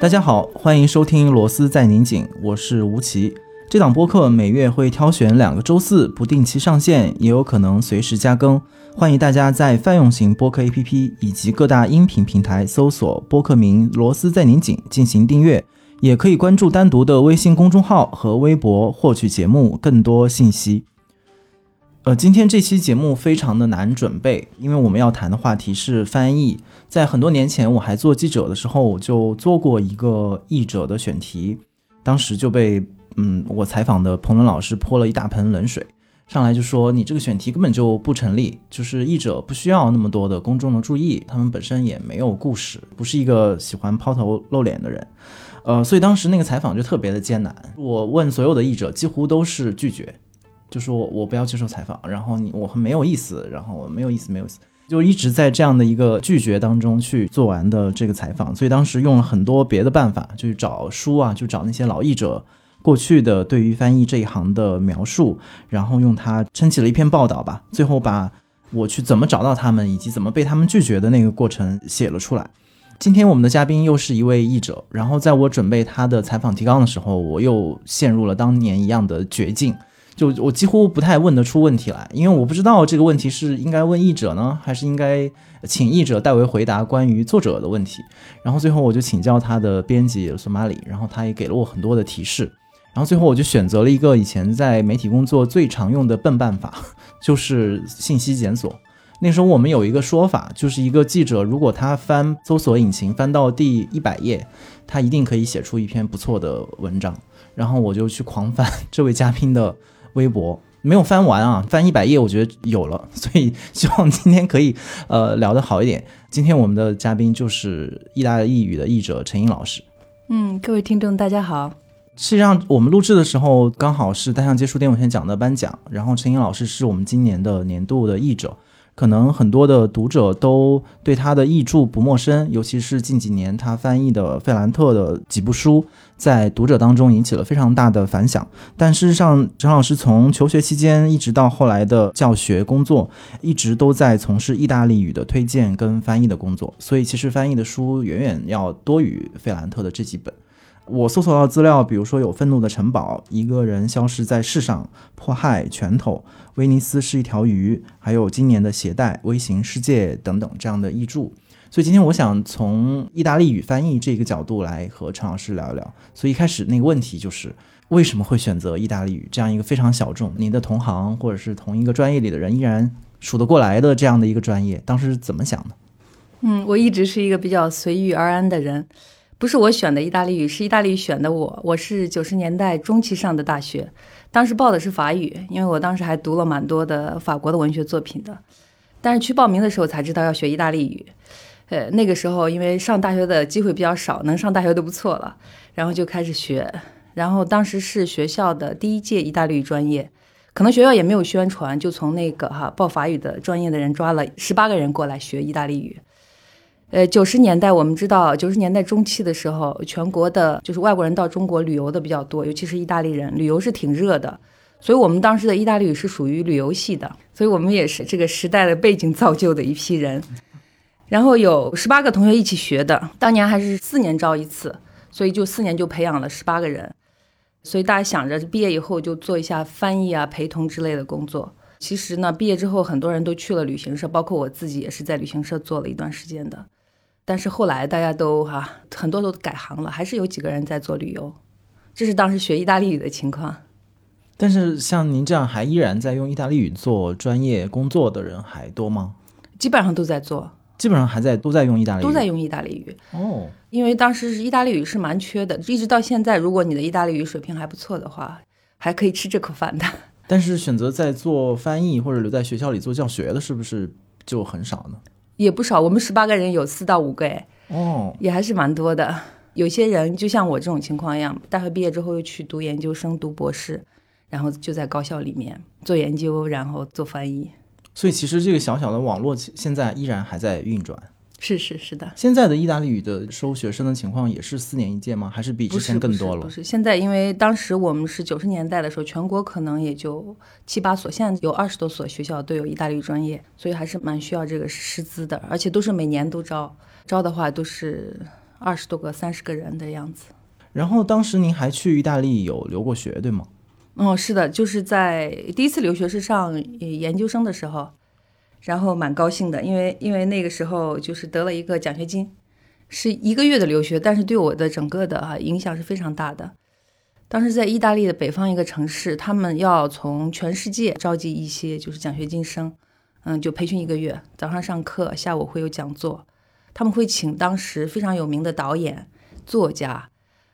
大家好，欢迎收听《螺丝在拧紧》，我是吴奇。这档播客每月会挑选两个周四不定期上线，也有可能随时加更。欢迎大家在泛用型播客 APP 以及各大音频平台搜索播客名“螺丝在拧紧”进行订阅，也可以关注单独的微信公众号和微博获取节目更多信息。呃，今天这期节目非常的难准备，因为我们要谈的话题是翻译。在很多年前，我还做记者的时候，我就做过一个译者的选题，当时就被嗯我采访的彭伦老师泼了一大盆冷水，上来就说你这个选题根本就不成立，就是译者不需要那么多的公众的注意，他们本身也没有故事，不是一个喜欢抛头露脸的人。呃，所以当时那个采访就特别的艰难，我问所有的译者，几乎都是拒绝。就说我不要接受采访，然后你我很没有意思，然后我没有意思没有意思，就一直在这样的一个拒绝当中去做完的这个采访，所以当时用了很多别的办法，就是找书啊，就找那些老译者过去的对于翻译这一行的描述，然后用它撑起了一篇报道吧，最后把我去怎么找到他们以及怎么被他们拒绝的那个过程写了出来。今天我们的嘉宾又是一位译者，然后在我准备他的采访提纲的时候，我又陷入了当年一样的绝境。就我几乎不太问得出问题来，因为我不知道这个问题是应该问译者呢，还是应该请译者代为回答关于作者的问题。然后最后我就请教他的编辑索马里，然后他也给了我很多的提示。然后最后我就选择了一个以前在媒体工作最常用的笨办法，就是信息检索。那时候我们有一个说法，就是一个记者如果他翻搜索引擎翻到第一百页，他一定可以写出一篇不错的文章。然后我就去狂翻这位嘉宾的。微博没有翻完啊，翻一百页我觉得有了，所以希望今天可以呃聊得好一点。今天我们的嘉宾就是意大利语的译者陈英老师。嗯，各位听众大家好。实际上我们录制的时候刚好是单向接触电文学奖的颁奖，然后陈英老师是我们今年的年度的译者。可能很多的读者都对他的译著不陌生，尤其是近几年他翻译的费兰特的几部书，在读者当中引起了非常大的反响。但事实上，陈老师从求学期间一直到后来的教学工作，一直都在从事意大利语的推荐跟翻译的工作，所以其实翻译的书远远要多于费兰特的这几本。我搜索到资料，比如说有《愤怒的城堡》，一个人消失在世上，迫害拳头，威尼斯是一条鱼，还有今年的携带微型世界等等这样的译著。所以今天我想从意大利语翻译这个角度来和陈老师聊一聊。所以一开始那个问题就是为什么会选择意大利语这样一个非常小众，您的同行或者是同一个专业里的人依然数得过来的这样的一个专业，当时怎么想的？嗯，我一直是一个比较随遇而安的人。不是我选的意大利语，是意大利语选的我。我是九十年代中期上的大学，当时报的是法语，因为我当时还读了蛮多的法国的文学作品的。但是去报名的时候才知道要学意大利语，呃，那个时候因为上大学的机会比较少，能上大学都不错了，然后就开始学。然后当时是学校的第一届意大利语专业，可能学校也没有宣传，就从那个哈报法语的专业的人抓了十八个人过来学意大利语。呃，九十年代我们知道，九十年代中期的时候，全国的就是外国人到中国旅游的比较多，尤其是意大利人，旅游是挺热的。所以我们当时的意大利语是属于旅游系的，所以我们也是这个时代的背景造就的一批人。然后有十八个同学一起学的，当年还是四年招一次，所以就四年就培养了十八个人。所以大家想着毕业以后就做一下翻译啊、陪同之类的工作。其实呢，毕业之后很多人都去了旅行社，包括我自己也是在旅行社做了一段时间的。但是后来大家都哈很多都改行了，还是有几个人在做旅游。这是当时学意大利语的情况。但是像您这样还依然在用意大利语做专业工作的人还多吗？基本上都在做，基本上还在都在用意大利语，都在用意大利语。哦，因为当时是意大利语是蛮缺的，一直到现在，如果你的意大利语水平还不错的话，还可以吃这口饭的。但是选择在做翻译或者留在学校里做教学的，是不是就很少呢？也不少，我们十八个人有四到五个哎，哦，也还是蛮多的。有些人就像我这种情况一样，大学毕业之后又去读研究生、读博士，然后就在高校里面做研究，然后做翻译。所以其实这个小小的网络现在依然还在运转。是是是的。现在的意大利语的收学生的情况也是四年一届吗？还是比之前更多了？不是，现在因为当时我们是九十年代的时候，全国可能也就七八所，现在有二十多所学校都有意大利语专业，所以还是蛮需要这个师资的，而且都是每年都招，招的话都是二十多个、三十个人的样子。然后当时您还去意大利有留过学，对吗？哦，是的，就是在第一次留学是上研究生的时候。然后蛮高兴的，因为因为那个时候就是得了一个奖学金，是一个月的留学，但是对我的整个的啊影响是非常大的。当时在意大利的北方一个城市，他们要从全世界召集一些就是奖学金生，嗯，就培训一个月，早上上课，下午会有讲座，他们会请当时非常有名的导演、作家，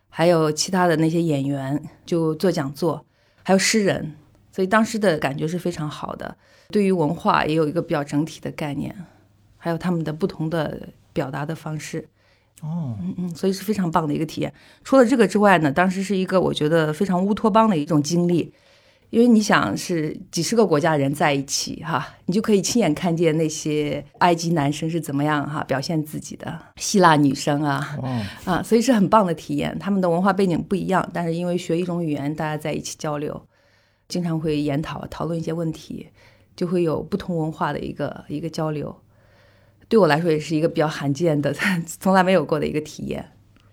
还有其他的那些演员就做讲座，还有诗人，所以当时的感觉是非常好的。对于文化也有一个比较整体的概念，还有他们的不同的表达的方式，哦，嗯嗯，所以是非常棒的一个体验。除了这个之外呢，当时是一个我觉得非常乌托邦的一种经历，因为你想是几十个国家人在一起哈，你就可以亲眼看见那些埃及男生是怎么样哈表现自己的，希腊女生啊，啊，所以是很棒的体验。他们的文化背景不一样，但是因为学一种语言，大家在一起交流，经常会研讨讨论一些问题。就会有不同文化的一个一个交流，对我来说也是一个比较罕见的，从来没有过的一个体验。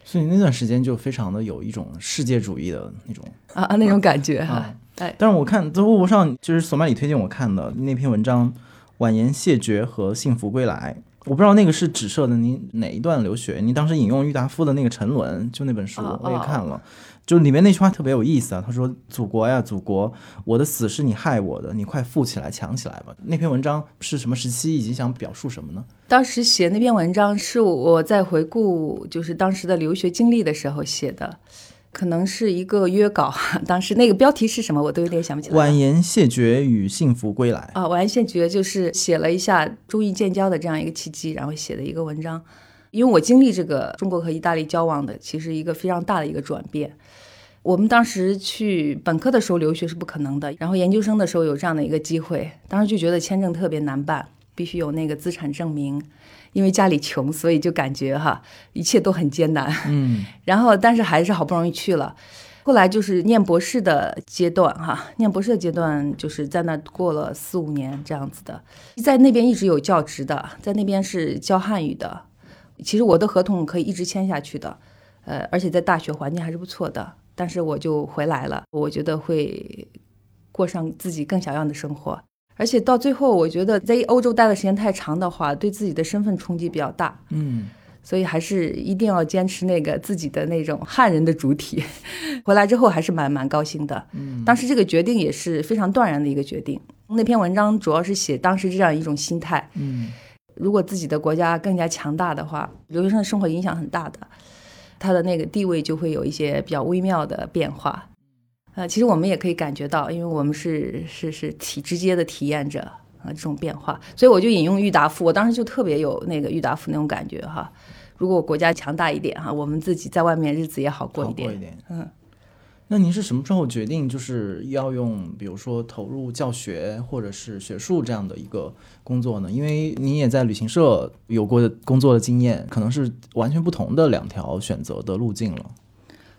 所以那段时间就非常的有一种世界主义的那种啊啊那种感觉哈。哎，但是我看在微博上，就是索马里推荐我看的那篇文章《婉言谢绝和幸福归来》，我不知道那个是指涉的您哪一段留学？您当时引用郁达夫的那个沉沦，就那本书我也看了。就里面那句话特别有意思啊，他说：“祖国呀，祖国，我的死是你害我的，你快富起来，强起来吧。”那篇文章是什么时期，以及想表述什么呢？当时写那篇文章是我在回顾，就是当时的留学经历的时候写的，可能是一个约稿。当时那个标题是什么，我都有点想不起来。婉言谢绝与幸福归来啊，婉言谢绝就是写了一下中意建交的这样一个契机，然后写的一个文章。因为我经历这个中国和意大利交往的，其实一个非常大的一个转变。我们当时去本科的时候留学是不可能的，然后研究生的时候有这样的一个机会，当时就觉得签证特别难办，必须有那个资产证明，因为家里穷，所以就感觉哈一切都很艰难。嗯，然后但是还是好不容易去了，后来就是念博士的阶段哈，念博士的阶段就是在那过了四五年这样子的，在那边一直有教职的，在那边是教汉语的，其实我的合同可以一直签下去的，呃，而且在大学环境还是不错的。但是我就回来了，我觉得会过上自己更想要的生活，而且到最后，我觉得在欧洲待的时间太长的话，对自己的身份冲击比较大。嗯，所以还是一定要坚持那个自己的那种汉人的主体。回来之后还是蛮蛮高兴的。嗯，当时这个决定也是非常断然的一个决定。那篇文章主要是写当时这样一种心态。嗯，如果自己的国家更加强大的话，留学生的生活影响很大的。他的那个地位就会有一些比较微妙的变化，呃，其实我们也可以感觉到，因为我们是是是体直接的体验着啊这种变化，所以我就引用郁达夫，我当时就特别有那个郁达夫那种感觉哈，如果国家强大一点哈，我们自己在外面日子也好过一点，嗯。那您是什么时候决定就是要用，比如说投入教学或者是学术这样的一个工作呢？因为您也在旅行社有过工作的经验，可能是完全不同的两条选择的路径了。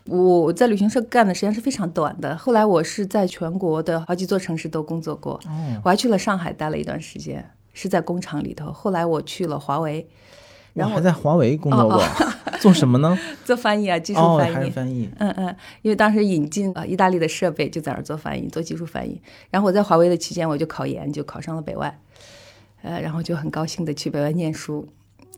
我在旅行社干的时间是非常短的，后来我是在全国的好几座城市都工作过，我还去了上海待了一段时间，是在工厂里头。后来我去了华为。然后还在华为工作过，做什么呢？做翻译啊，技术翻译。还是翻译。嗯嗯，因为当时引进呃意大利的设备，就在那儿做翻译，做技术翻译。然后我在华为的期间，我就考研，就考上了北外，呃，然后就很高兴的去北外念书，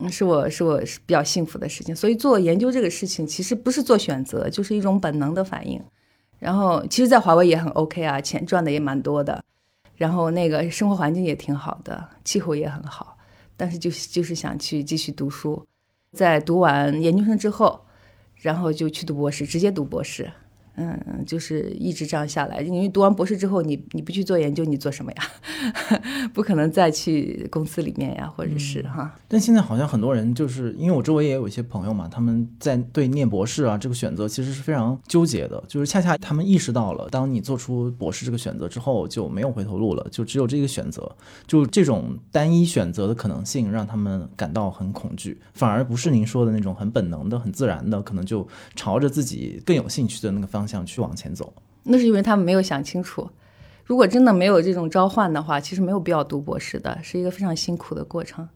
是我是我是比较幸福的事情。所以做研究这个事情，其实不是做选择，就是一种本能的反应。然后其实，在华为也很 OK 啊，钱赚的也蛮多的，然后那个生活环境也挺好的，气候也很好。但是就是就是想去继续读书，在读完研究生之后，然后就去读博士，直接读博士，嗯，就是一直这样下来。因为读完博士之后，你你不去做研究，你做什么呀？不可能再去公司里面呀，或者是哈。但现在好像很多人就是因为我周围也有一些朋友嘛，他们在对念博士啊这个选择其实是非常纠结的。就是恰恰他们意识到了，当你做出博士这个选择之后，就没有回头路了，就只有这个选择。就这种单一选择的可能性，让他们感到很恐惧，反而不是您说的那种很本能的、很自然的，可能就朝着自己更有兴趣的那个方向去往前走。那是因为他们没有想清楚。如果真的没有这种召唤的话，其实没有必要读博士的，是一个非常辛苦的过程。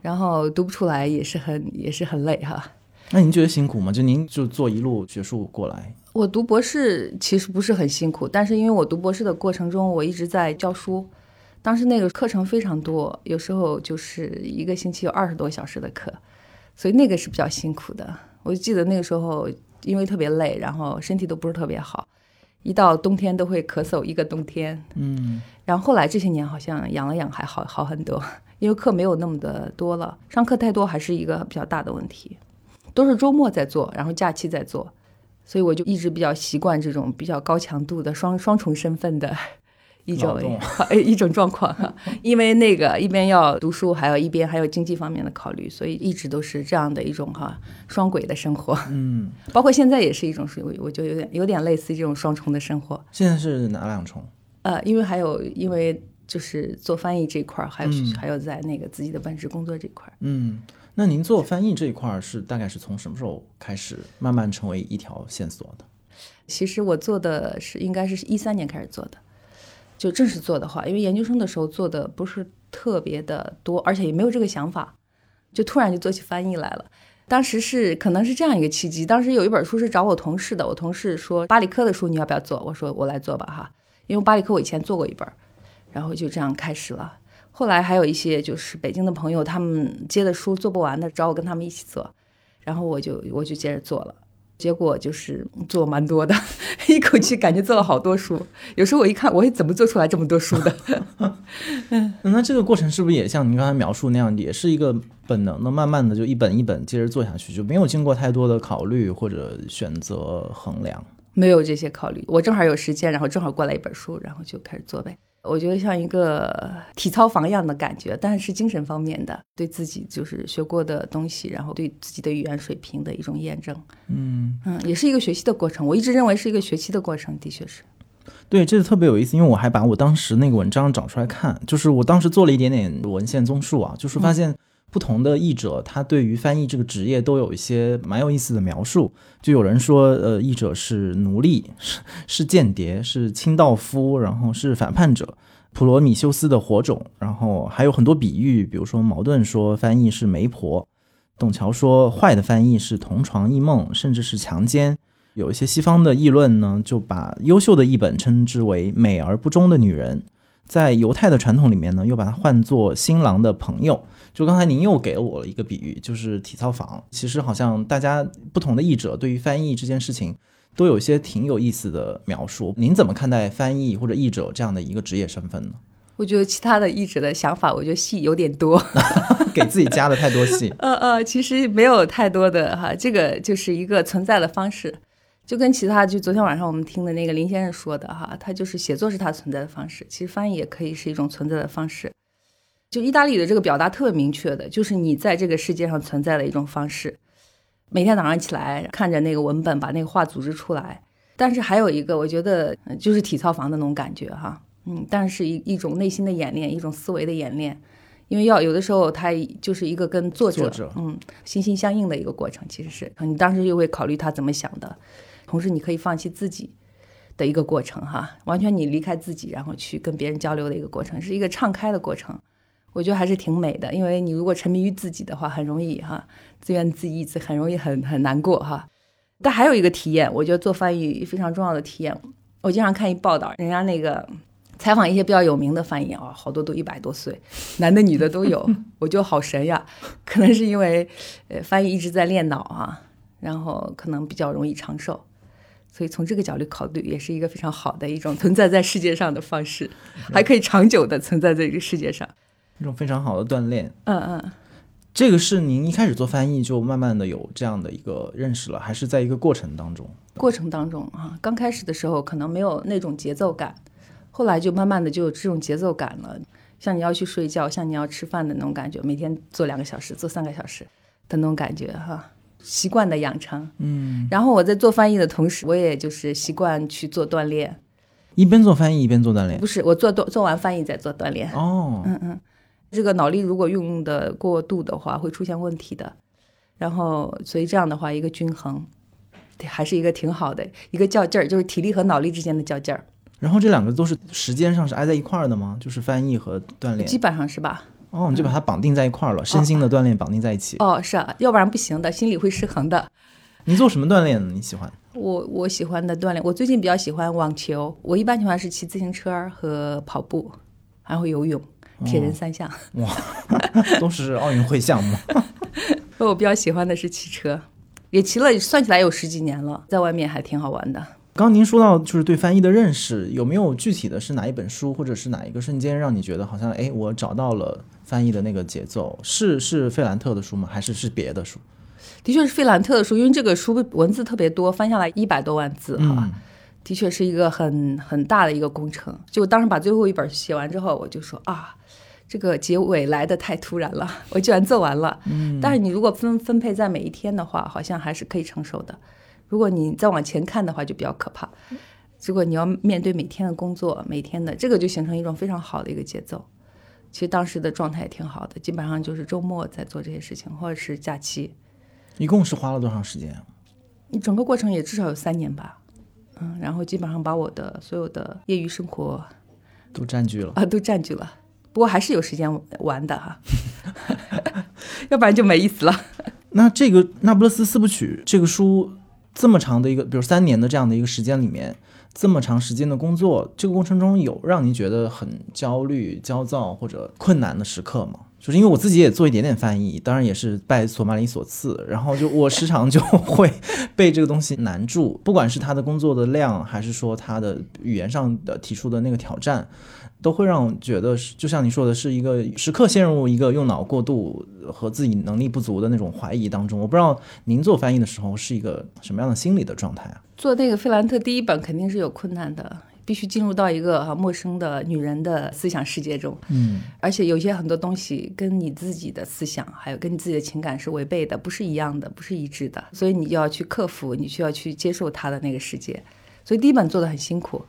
然后读不出来也是很也是很累哈。那您觉得辛苦吗？就您就做一路学术过来，我读博士其实不是很辛苦，但是因为我读博士的过程中，我一直在教书，当时那个课程非常多，有时候就是一个星期有二十多小时的课，所以那个是比较辛苦的。我就记得那个时候因为特别累，然后身体都不是特别好。一到冬天都会咳嗽一个冬天，嗯，然后后来这些年好像养了养还好好很多，因为课没有那么的多了，上课太多还是一个比较大的问题，都是周末在做，然后假期在做，所以我就一直比较习惯这种比较高强度的双双重身份的。一种 一种状况，因为那个一边要读书，还有一边还有经济方面的考虑，所以一直都是这样的一种哈双轨的生活。嗯，包括现在也是一种，我我就有点有点类似这种双重的生活。现在是哪两重？呃，因为还有因为就是做翻译这一块儿，还有还有在那个自己的本职工作这一块儿。嗯，那您做翻译这一块儿是大概是从什么时候开始慢慢成为一条线索的？其实我做的是应该是一三年开始做的。就正式做的话，因为研究生的时候做的不是特别的多，而且也没有这个想法，就突然就做起翻译来了。当时是可能是这样一个契机，当时有一本书是找我同事的，我同事说巴里科的书你要不要做？我说我来做吧哈，因为巴里科我以前做过一本，然后就这样开始了。后来还有一些就是北京的朋友，他们接的书做不完的，找我跟他们一起做，然后我就我就接着做了。结果就是做蛮多的，一口气感觉做了好多书。有时候我一看，我怎么做出来这么多书的？嗯，那这个过程是不是也像您刚才描述那样，也是一个本能的，慢慢的就一本一本接着做下去，就没有经过太多的考虑或者选择衡量？没有这些考虑，我正好有时间，然后正好过来一本书，然后就开始做呗。我觉得像一个体操房一样的感觉，但是精神方面的，对自己就是学过的东西，然后对自己的语言水平的一种验证。嗯嗯，也是一个学习的过程。我一直认为是一个学习的过程，的确是。对，这个特别有意思，因为我还把我当时那个文章找出来看，就是我当时做了一点点文献综述啊，就是发现。不同的译者，他对于翻译这个职业都有一些蛮有意思的描述。就有人说，呃，译者是奴隶，是是间谍，是清道夫，然后是反叛者，普罗米修斯的火种。然后还有很多比喻，比如说矛盾说翻译是媒婆，董桥说坏的翻译是同床异梦，甚至是强奸。有一些西方的议论呢，就把优秀的译本称之为美而不忠的女人。在犹太的传统里面呢，又把它换作新郎的朋友。就刚才您又给了我了一个比喻，就是体操房。其实好像大家不同的译者对于翻译这件事情，都有一些挺有意思的描述。您怎么看待翻译或者译者这样的一个职业身份呢？我觉得其他的译者的想法，我觉得戏有点多，给自己加了太多戏。呃 呃，其实没有太多的哈，这个就是一个存在的方式，就跟其他就昨天晚上我们听的那个林先生说的哈，他就是写作是他存在的方式，其实翻译也可以是一种存在的方式。就意大利的这个表达特别明确的，就是你在这个世界上存在的一种方式。每天早上起来看着那个文本，把那个话组织出来。但是还有一个，我觉得就是体操房的那种感觉哈，嗯，但是一一种内心的演练，一种思维的演练。因为要有的时候，他就是一个跟作者嗯心心相印的一个过程。其实是你当时又会考虑他怎么想的，同时你可以放弃自己的一个过程哈，完全你离开自己，然后去跟别人交流的一个过程，是一个敞开的过程。我觉得还是挺美的，因为你如果沉迷于自己的话，很容易哈自怨自艾，自很容易很很难过哈。但还有一个体验，我觉得做翻译非常重要的体验。我经常看一报道，人家那个采访一些比较有名的翻译啊，好多都一百多岁，男的女的都有，我觉得好神呀。可能是因为呃翻译一直在练脑啊，然后可能比较容易长寿，所以从这个角度考虑，也是一个非常好的一种存在在世界上的方式，还可以长久的存在在这个世界上。一种非常好的锻炼。嗯嗯，这个是您一开始做翻译就慢慢的有这样的一个认识了，还是在一个过程当中？过程当中啊，刚开始的时候可能没有那种节奏感，后来就慢慢的就有这种节奏感了。像你要去睡觉，像你要吃饭的那种感觉，每天做两个小时，做三个小时的那种感觉哈，习惯的养成。嗯，然后我在做翻译的同时，我也就是习惯去做锻炼，一边做翻译一边做锻炼不。是我做做做完翻译再做锻炼。哦，嗯嗯，这个脑力如果用的过度的话，会出现问题的。然后，所以这样的话，一个均衡，对还是一个挺好的一个较劲儿，就是体力和脑力之间的较劲儿，然后这两个都是时间上是挨在一块儿的吗？就是翻译和锻炼基。本上是吧？哦，你就把它绑定在一块儿了，身心的锻炼绑定在一起。哦，是啊，要不然不行的，心理会失衡的。你做什么锻炼呢？你喜欢？我我喜欢的锻炼，我最近比较喜欢网球，我一般情况是骑自行车和跑步，还会游泳，铁人三项。哇 都是奥运会项目。我比较喜欢的是骑车，也骑了，算起来有十几年了，在外面还挺好玩的。刚刚您说到就是对翻译的认识，有没有具体的是哪一本书或者是哪一个瞬间让你觉得好像哎，我找到了翻译的那个节奏？是是费兰特的书吗？还是是别的书？的确是费兰特的书，因为这个书文字特别多，翻下来一百多万字哈，嗯的确是一个很很大的一个工程。就我当时把最后一本写完之后，我就说啊，这个结尾来的太突然了，我居然做完了。嗯，但是你如果分分配在每一天的话，好像还是可以承受的。如果你再往前看的话，就比较可怕。如果你要面对每天的工作，每天的这个就形成一种非常好的一个节奏。其实当时的状态也挺好的，基本上就是周末在做这些事情，或者是假期。一共是花了多长时间啊？你整个过程也至少有三年吧，嗯，然后基本上把我的所有的业余生活都占据了。啊都占据了，不过还是有时间玩的哈，要不然就没意思了。那这个《那不勒斯四部曲》这个书这么长的一个，比如三年的这样的一个时间里面，这么长时间的工作，这个过程中有让您觉得很焦虑、焦躁或者困难的时刻吗？就是因为我自己也做一点点翻译，当然也是拜索马里所赐，然后就我时常就 会被这个东西难住，不管是他的工作的量，还是说他的语言上的提出的那个挑战，都会让我觉得是，就像你说的，是一个时刻陷入一个用脑过度和自己能力不足的那种怀疑当中。我不知道您做翻译的时候是一个什么样的心理的状态啊？做那个费兰特第一本肯定是有困难的，必须进入到一个啊陌生的女人的思想世界中，嗯，而且有些很多东西跟你自己的思想，还有跟你自己的情感是违背的，不是一样的，不是一致的，所以你就要去克服，你需要去接受她的那个世界。所以第一本做的很辛苦，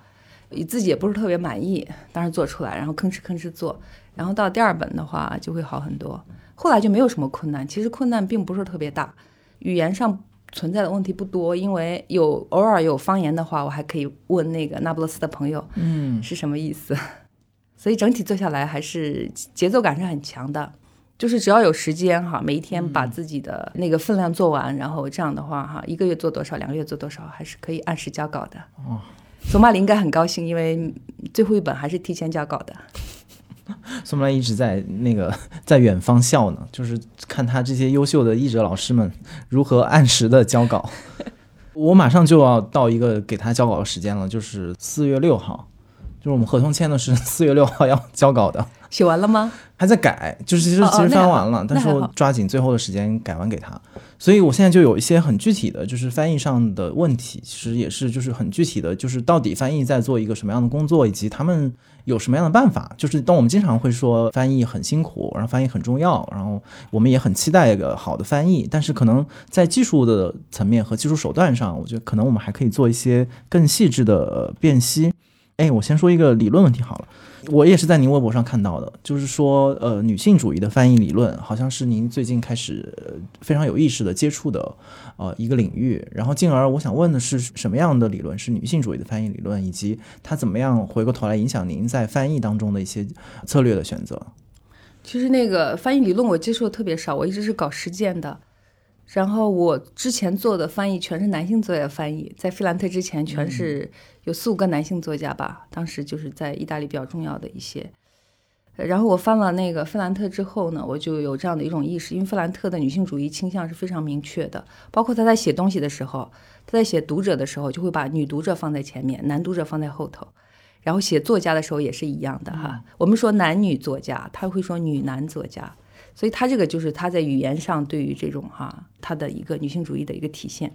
自己也不是特别满意，当时做出来，然后吭哧吭哧做，然后到第二本的话就会好很多，后来就没有什么困难，其实困难并不是特别大，语言上。存在的问题不多，因为有偶尔有方言的话，我还可以问那个那不勒斯的朋友，嗯，是什么意思？所以整体做下来还是节奏感是很强的，就是只要有时间哈，每一天把自己的那个分量做完，然后这样的话哈，一个月做多少，两个月做多少，还是可以按时交稿的。哦，索马里应该很高兴，因为最后一本还是提前交稿的。宋曼一直在那个 在远方笑呢，就是看他这些优秀的译者老师们如何按时的交稿。我马上就要到一个给他交稿的时间了，就是四月六号，就是我们合同签的是四月六号要交稿的，写完了吗？还在改，就是其实其实翻完了，但是我抓紧最后的时间改完给他。所以我现在就有一些很具体的，就是翻译上的问题，其实也是就是很具体的，就是到底翻译在做一个什么样的工作，以及他们有什么样的办法。就是当我们经常会说翻译很辛苦，然后翻译很重要，然后我们也很期待一个好的翻译，但是可能在技术的层面和技术手段上，我觉得可能我们还可以做一些更细致的呃辨析。哎，我先说一个理论问题好了。我也是在您微博上看到的，就是说，呃，女性主义的翻译理论，好像是您最近开始、非常有意识的接触的，呃，一个领域。然后，进而我想问的是，什么样的理论是女性主义的翻译理论，以及它怎么样回过头来影响您在翻译当中的一些策略的选择？其实那个翻译理论我接触的特别少，我一直是搞实践的。然后我之前做的翻译全是男性作家的翻译，在费兰特之前全是有四五个男性作家吧，当时就是在意大利比较重要的一些。呃然后我翻了那个费兰特之后呢，我就有这样的一种意识，因为费兰特的女性主义倾向是非常明确的，包括他在写东西的时候，他在写读者的时候就会把女读者放在前面，男读者放在后头。然后写作家的时候也是一样的哈，我们说男女作家，他会说女男作家，所以他这个就是他在语言上对于这种哈他的一个女性主义的一个体现。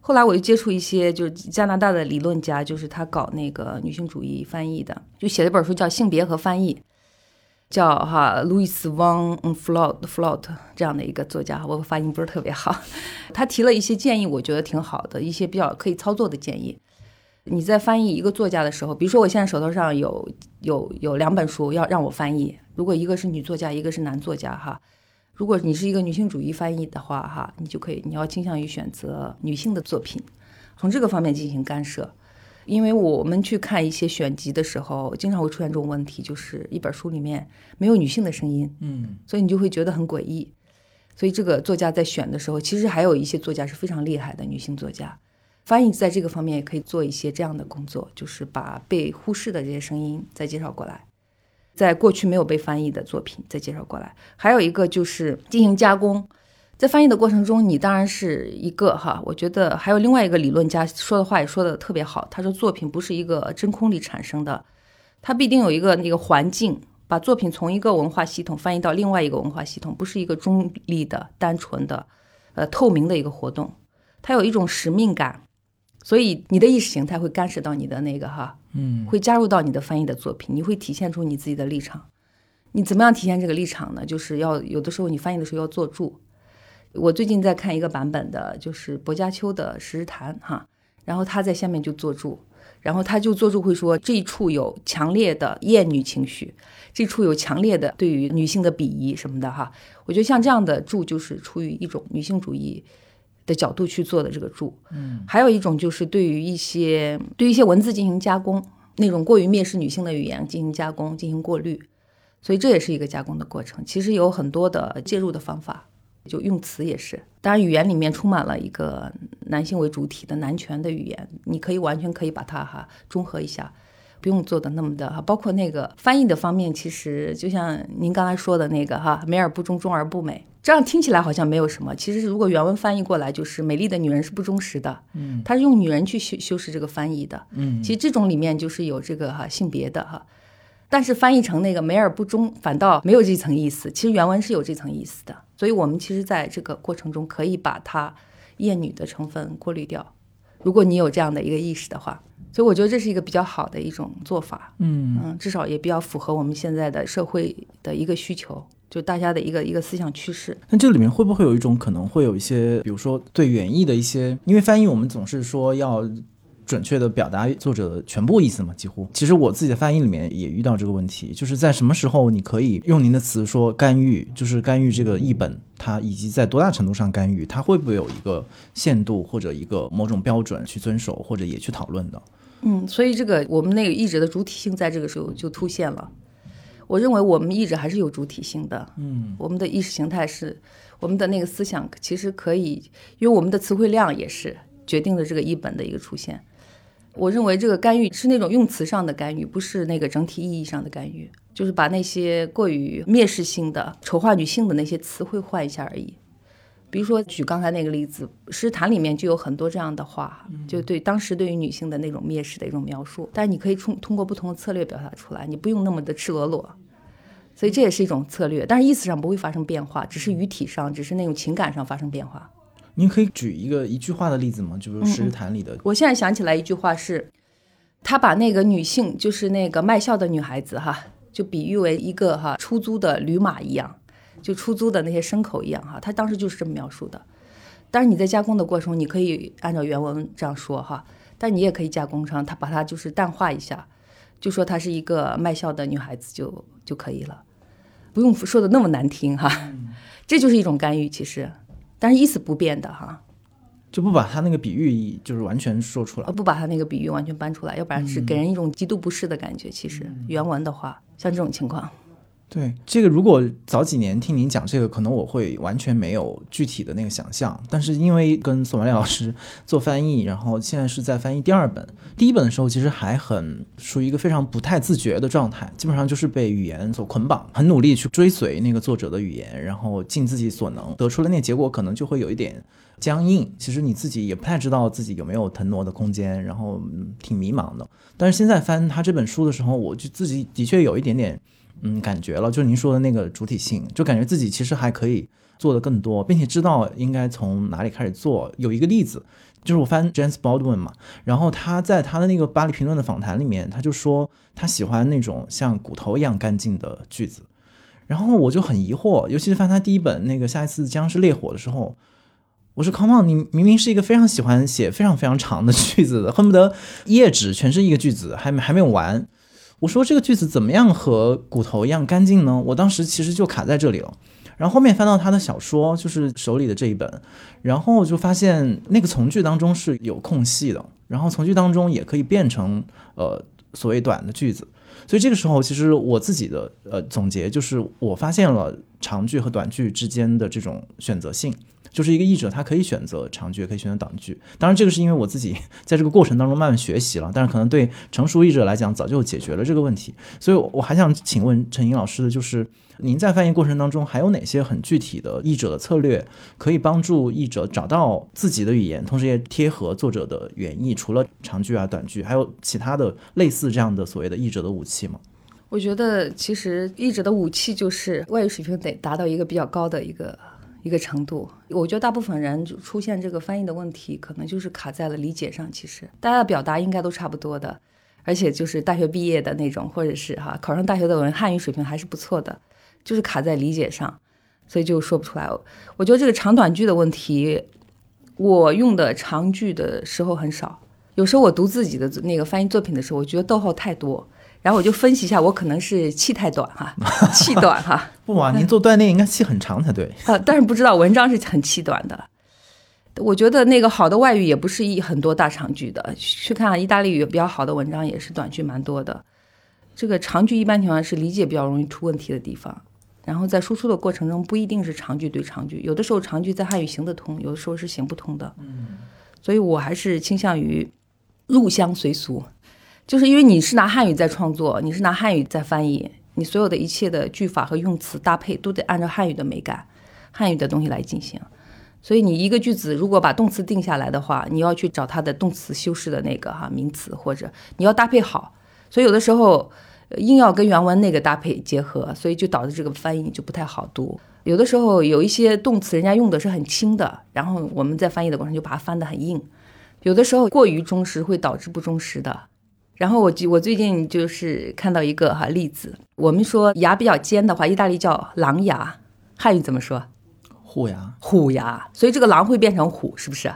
后来我就接触一些就是加拿大的理论家，就是他搞那个女性主义翻译的，就写了一本书叫《性别和翻译》，叫哈路易斯汪 Flout Flout 这样的一个作家，我发音不是特别好，他提了一些建议，我觉得挺好的，一些比较可以操作的建议。你在翻译一个作家的时候，比如说我现在手头上有有有两本书要让我翻译，如果一个是女作家，一个是男作家，哈，如果你是一个女性主义翻译的话，哈，你就可以你要倾向于选择女性的作品，从这个方面进行干涉，因为我们去看一些选集的时候，经常会出现这种问题，就是一本书里面没有女性的声音，嗯，所以你就会觉得很诡异，所以这个作家在选的时候，其实还有一些作家是非常厉害的女性作家。翻译在这个方面也可以做一些这样的工作，就是把被忽视的这些声音再介绍过来，在过去没有被翻译的作品再介绍过来。还有一个就是进行加工，在翻译的过程中，你当然是一个哈，我觉得还有另外一个理论家说的话也说的特别好，他说作品不是一个真空里产生的，它必定有一个那个环境，把作品从一个文化系统翻译到另外一个文化系统，不是一个中立的、单纯的、呃透明的一个活动，它有一种使命感。所以你的意识形态会干涉到你的那个哈，嗯，会加入到你的翻译的作品，你会体现出你自己的立场。你怎么样体现这个立场呢？就是要有的时候你翻译的时候要做注。我最近在看一个版本的，就是薄伽丘的《十日谈》哈，然后他在下面就做注，然后他就做注会说这一处有强烈的厌女情绪，这处有强烈的对于女性的鄙夷什么的哈。我觉得像这样的注就是出于一种女性主义。的角度去做的这个注，嗯，还有一种就是对于一些对于一些文字进行加工，那种过于蔑视女性的语言进行加工、进行过滤，所以这也是一个加工的过程。其实有很多的介入的方法，就用词也是。当然，语言里面充满了一个男性为主体的男权的语言，你可以完全可以把它哈中和一下。不用做的那么的哈，包括那个翻译的方面，其实就像您刚才说的那个哈，美而不忠，忠而不美，这样听起来好像没有什么。其实如果原文翻译过来，就是美丽的女人是不忠实的，嗯，他是用女人去修修饰这个翻译的，嗯，其实这种里面就是有这个哈性别的哈，但是翻译成那个美而不忠，反倒没有这层意思。其实原文是有这层意思的，所以我们其实在这个过程中可以把它厌女的成分过滤掉。如果你有这样的一个意识的话。所以我觉得这是一个比较好的一种做法，嗯嗯，至少也比较符合我们现在的社会的一个需求，就大家的一个一个思想趋势。那这里面会不会有一种可能会有一些，比如说对原意的一些，因为翻译我们总是说要准确的表达作者的全部意思嘛，几乎。其实我自己的翻译里面也遇到这个问题，就是在什么时候你可以用您的词说干预，就是干预这个译本，它以及在多大程度上干预，它会不会有一个限度或者一个某种标准去遵守，或者也去讨论的？嗯，所以这个我们那个译者的主体性在这个时候就凸显了。我认为我们译者还是有主体性的，嗯，我们的意识形态是我们的那个思想，其实可以，因为我们的词汇量也是决定了这个译本的一个出现。我认为这个干预是那种用词上的干预，不是那个整体意义上的干预，就是把那些过于蔑视性的、丑化女性的那些词汇换一下而已。比如说，举刚才那个例子，《诗坛》里面就有很多这样的话，就对当时对于女性的那种蔑视的一种描述。但是你可以通通过不同的策略表达出来，你不用那么的赤裸裸，所以这也是一种策略。但是意思上不会发生变化，只是语体上，只是那种情感上发生变化。您可以举一个一句话的例子吗？就比如《诗坛》里的。我现在想起来一句话是，他把那个女性，就是那个卖笑的女孩子哈，就比喻为一个哈出租的驴马一样。就出租的那些牲口一样哈，他当时就是这么描述的。但是你在加工的过程中，你可以按照原文这样说哈，但你也可以加工成他把它就是淡化一下，就说她是一个卖笑的女孩子就就可以了，不用说的那么难听哈。这就是一种干预，其实，但是意思不变的哈，就不把他那个比喻就是完全说出来，不把他那个比喻完全搬出来，要不然是给人一种极度不适的感觉。其实原文的话，像这种情况。对这个，如果早几年听您讲这个，可能我会完全没有具体的那个想象。但是因为跟索马利老师做翻译，然后现在是在翻译第二本，第一本的时候其实还很属于一个非常不太自觉的状态，基本上就是被语言所捆绑，很努力去追随那个作者的语言，然后尽自己所能，得出了那结果，可能就会有一点僵硬。其实你自己也不太知道自己有没有腾挪的空间，然后挺迷茫的。但是现在翻他这本书的时候，我就自己的确有一点点。嗯感觉了，就您说的那个主体性，就感觉自己其实还可以做的更多，并且知道应该从哪里开始做。有一个例子，就是我翻 James Baldwin 嘛，然后他在他的那个巴黎评论的访谈里面，他就说他喜欢那种像骨头一样干净的句子。然后我就很疑惑，尤其是翻他第一本那个下一次将是烈火的时候，我说 Come on，你明明是一个非常喜欢写非常非常长的句子的，恨不得一页纸全是一个句子，还没还没有完。我说这个句子怎么样和骨头一样干净呢？我当时其实就卡在这里了。然后后面翻到他的小说，就是手里的这一本，然后就发现那个从句当中是有空隙的，然后从句当中也可以变成呃所谓短的句子。所以这个时候，其实我自己的呃总结就是，我发现了长句和短句之间的这种选择性，就是一个译者他可以选择长句，也可以选择短句。当然，这个是因为我自己 在这个过程当中慢慢学习了，但是可能对成熟译者来讲，早就解决了这个问题。所以我还想请问陈颖老师的就是。您在翻译过程当中还有哪些很具体的译者的策略，可以帮助译者找到自己的语言，同时也贴合作者的原意？除了长句啊、短句，还有其他的类似这样的所谓的译者的武器吗？我觉得其实译者的武器就是外语水平得达到一个比较高的一个一个程度。我觉得大部分人出现这个翻译的问题，可能就是卡在了理解上。其实大家的表达应该都差不多的，而且就是大学毕业的那种，或者是哈考上大学的文汉语水平还是不错的。就是卡在理解上，所以就说不出来。我觉得这个长短句的问题，我用的长句的时候很少。有时候我读自己的那个翻译作品的时候，我觉得逗号太多，然后我就分析一下，我可能是气太短哈，气短哈。不啊，您做锻炼应该气很长才对啊。但是不知道文章是很气短的。我觉得那个好的外语也不是一很多大长句的，去看意大利语比较好的文章也是短句蛮多的。这个长句一般情况是理解比较容易出问题的地方。然后在输出的过程中，不一定是长句对长句，有的时候长句在汉语行得通，有的时候是行不通的。嗯，所以我还是倾向于入乡随俗，就是因为你是拿汉语在创作，你是拿汉语在翻译，你所有的一切的句法和用词搭配都得按照汉语的美感、汉语的东西来进行。所以你一个句子如果把动词定下来的话，你要去找它的动词修饰的那个哈名词，或者你要搭配好。所以有的时候。硬要跟原文那个搭配结合，所以就导致这个翻译就不太好读。有的时候有一些动词人家用的是很轻的，然后我们在翻译的过程就把它翻得很硬。有的时候过于忠实会导致不忠实的。然后我我最近就是看到一个哈例子，我们说牙比较尖的话，意大利叫狼牙，汉语怎么说？虎牙。虎牙，所以这个狼会变成虎，是不是？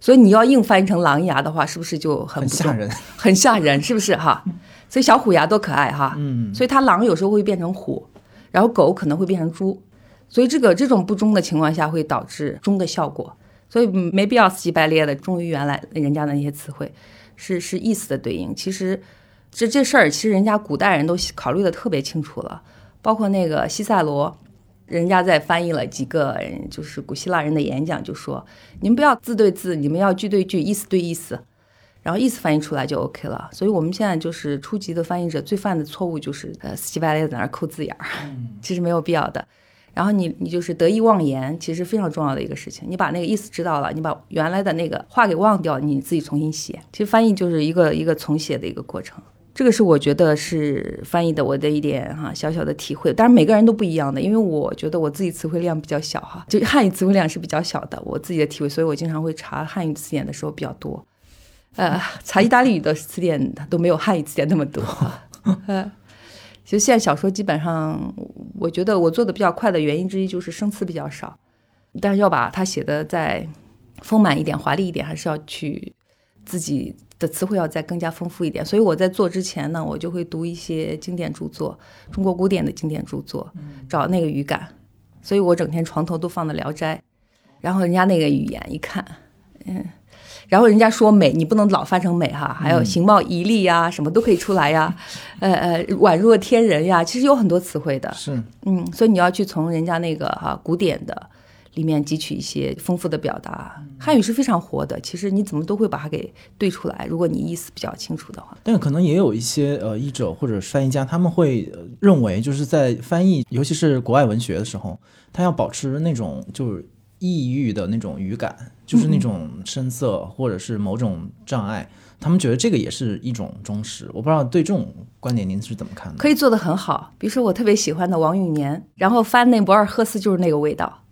所以你要硬翻译成狼牙的话，是不是就很吓人？很吓人，是不是哈？所以小虎牙多可爱哈，嗯，所以它狼有时候会变成虎，然后狗可能会变成猪，所以这个这种不忠的情况下会导致忠的效果，所以没必要死乞白咧的忠于原来人家的那些词汇，是是意思的对应。其实这这事儿其实人家古代人都考虑的特别清楚了，包括那个西塞罗，人家在翻译了几个就是古希腊人的演讲，就说你们不要字对字，你们要句对句，意思对意思。然后意思翻译出来就 OK 了，所以我们现在就是初级的翻译者最犯的错误就是呃死乞白赖在那儿抠字眼儿，其实没有必要的。然后你你就是得意忘言，其实非常重要的一个事情。你把那个意思知道了，你把原来的那个话给忘掉，你自己重新写。其实翻译就是一个一个重写的一个过程，这个是我觉得是翻译的我的一点哈小小的体会。但是每个人都不一样的，因为我觉得我自己词汇量比较小哈，就汉语词汇量是比较小的，我自己的体会，所以我经常会查汉语词典的时候比较多。呃，查意大利语的词典都没有汉语词典那么多。呃，其实现在小说基本上，我觉得我做的比较快的原因之一就是生词比较少，但是要把它写的再丰满一点、华丽一点，还是要去自己的词汇要再更加丰富一点。所以我在做之前呢，我就会读一些经典著作，中国古典的经典著作，找那个语感。所以我整天床头都放的《聊斋》，然后人家那个语言一看，嗯。然后人家说美，你不能老翻成美哈，还有形貌仪丽呀，什么都可以出来呀，呃 呃，宛若天人呀，其实有很多词汇的，是，嗯，所以你要去从人家那个哈古典的里面汲取一些丰富的表达。汉语是非常活的，其实你怎么都会把它给对出来，如果你意思比较清楚的话。但可能也有一些呃译者或者翻译家，他们会认为就是在翻译，尤其是国外文学的时候，他要保持那种就是。抑郁的那种语感，就是那种声色或者是某种障碍，他们觉得这个也是一种忠实。我不知道对这种观点您是怎么看的？可以做得很好。比如说我特别喜欢的王永年，然后翻那博尔赫斯就是那个味道，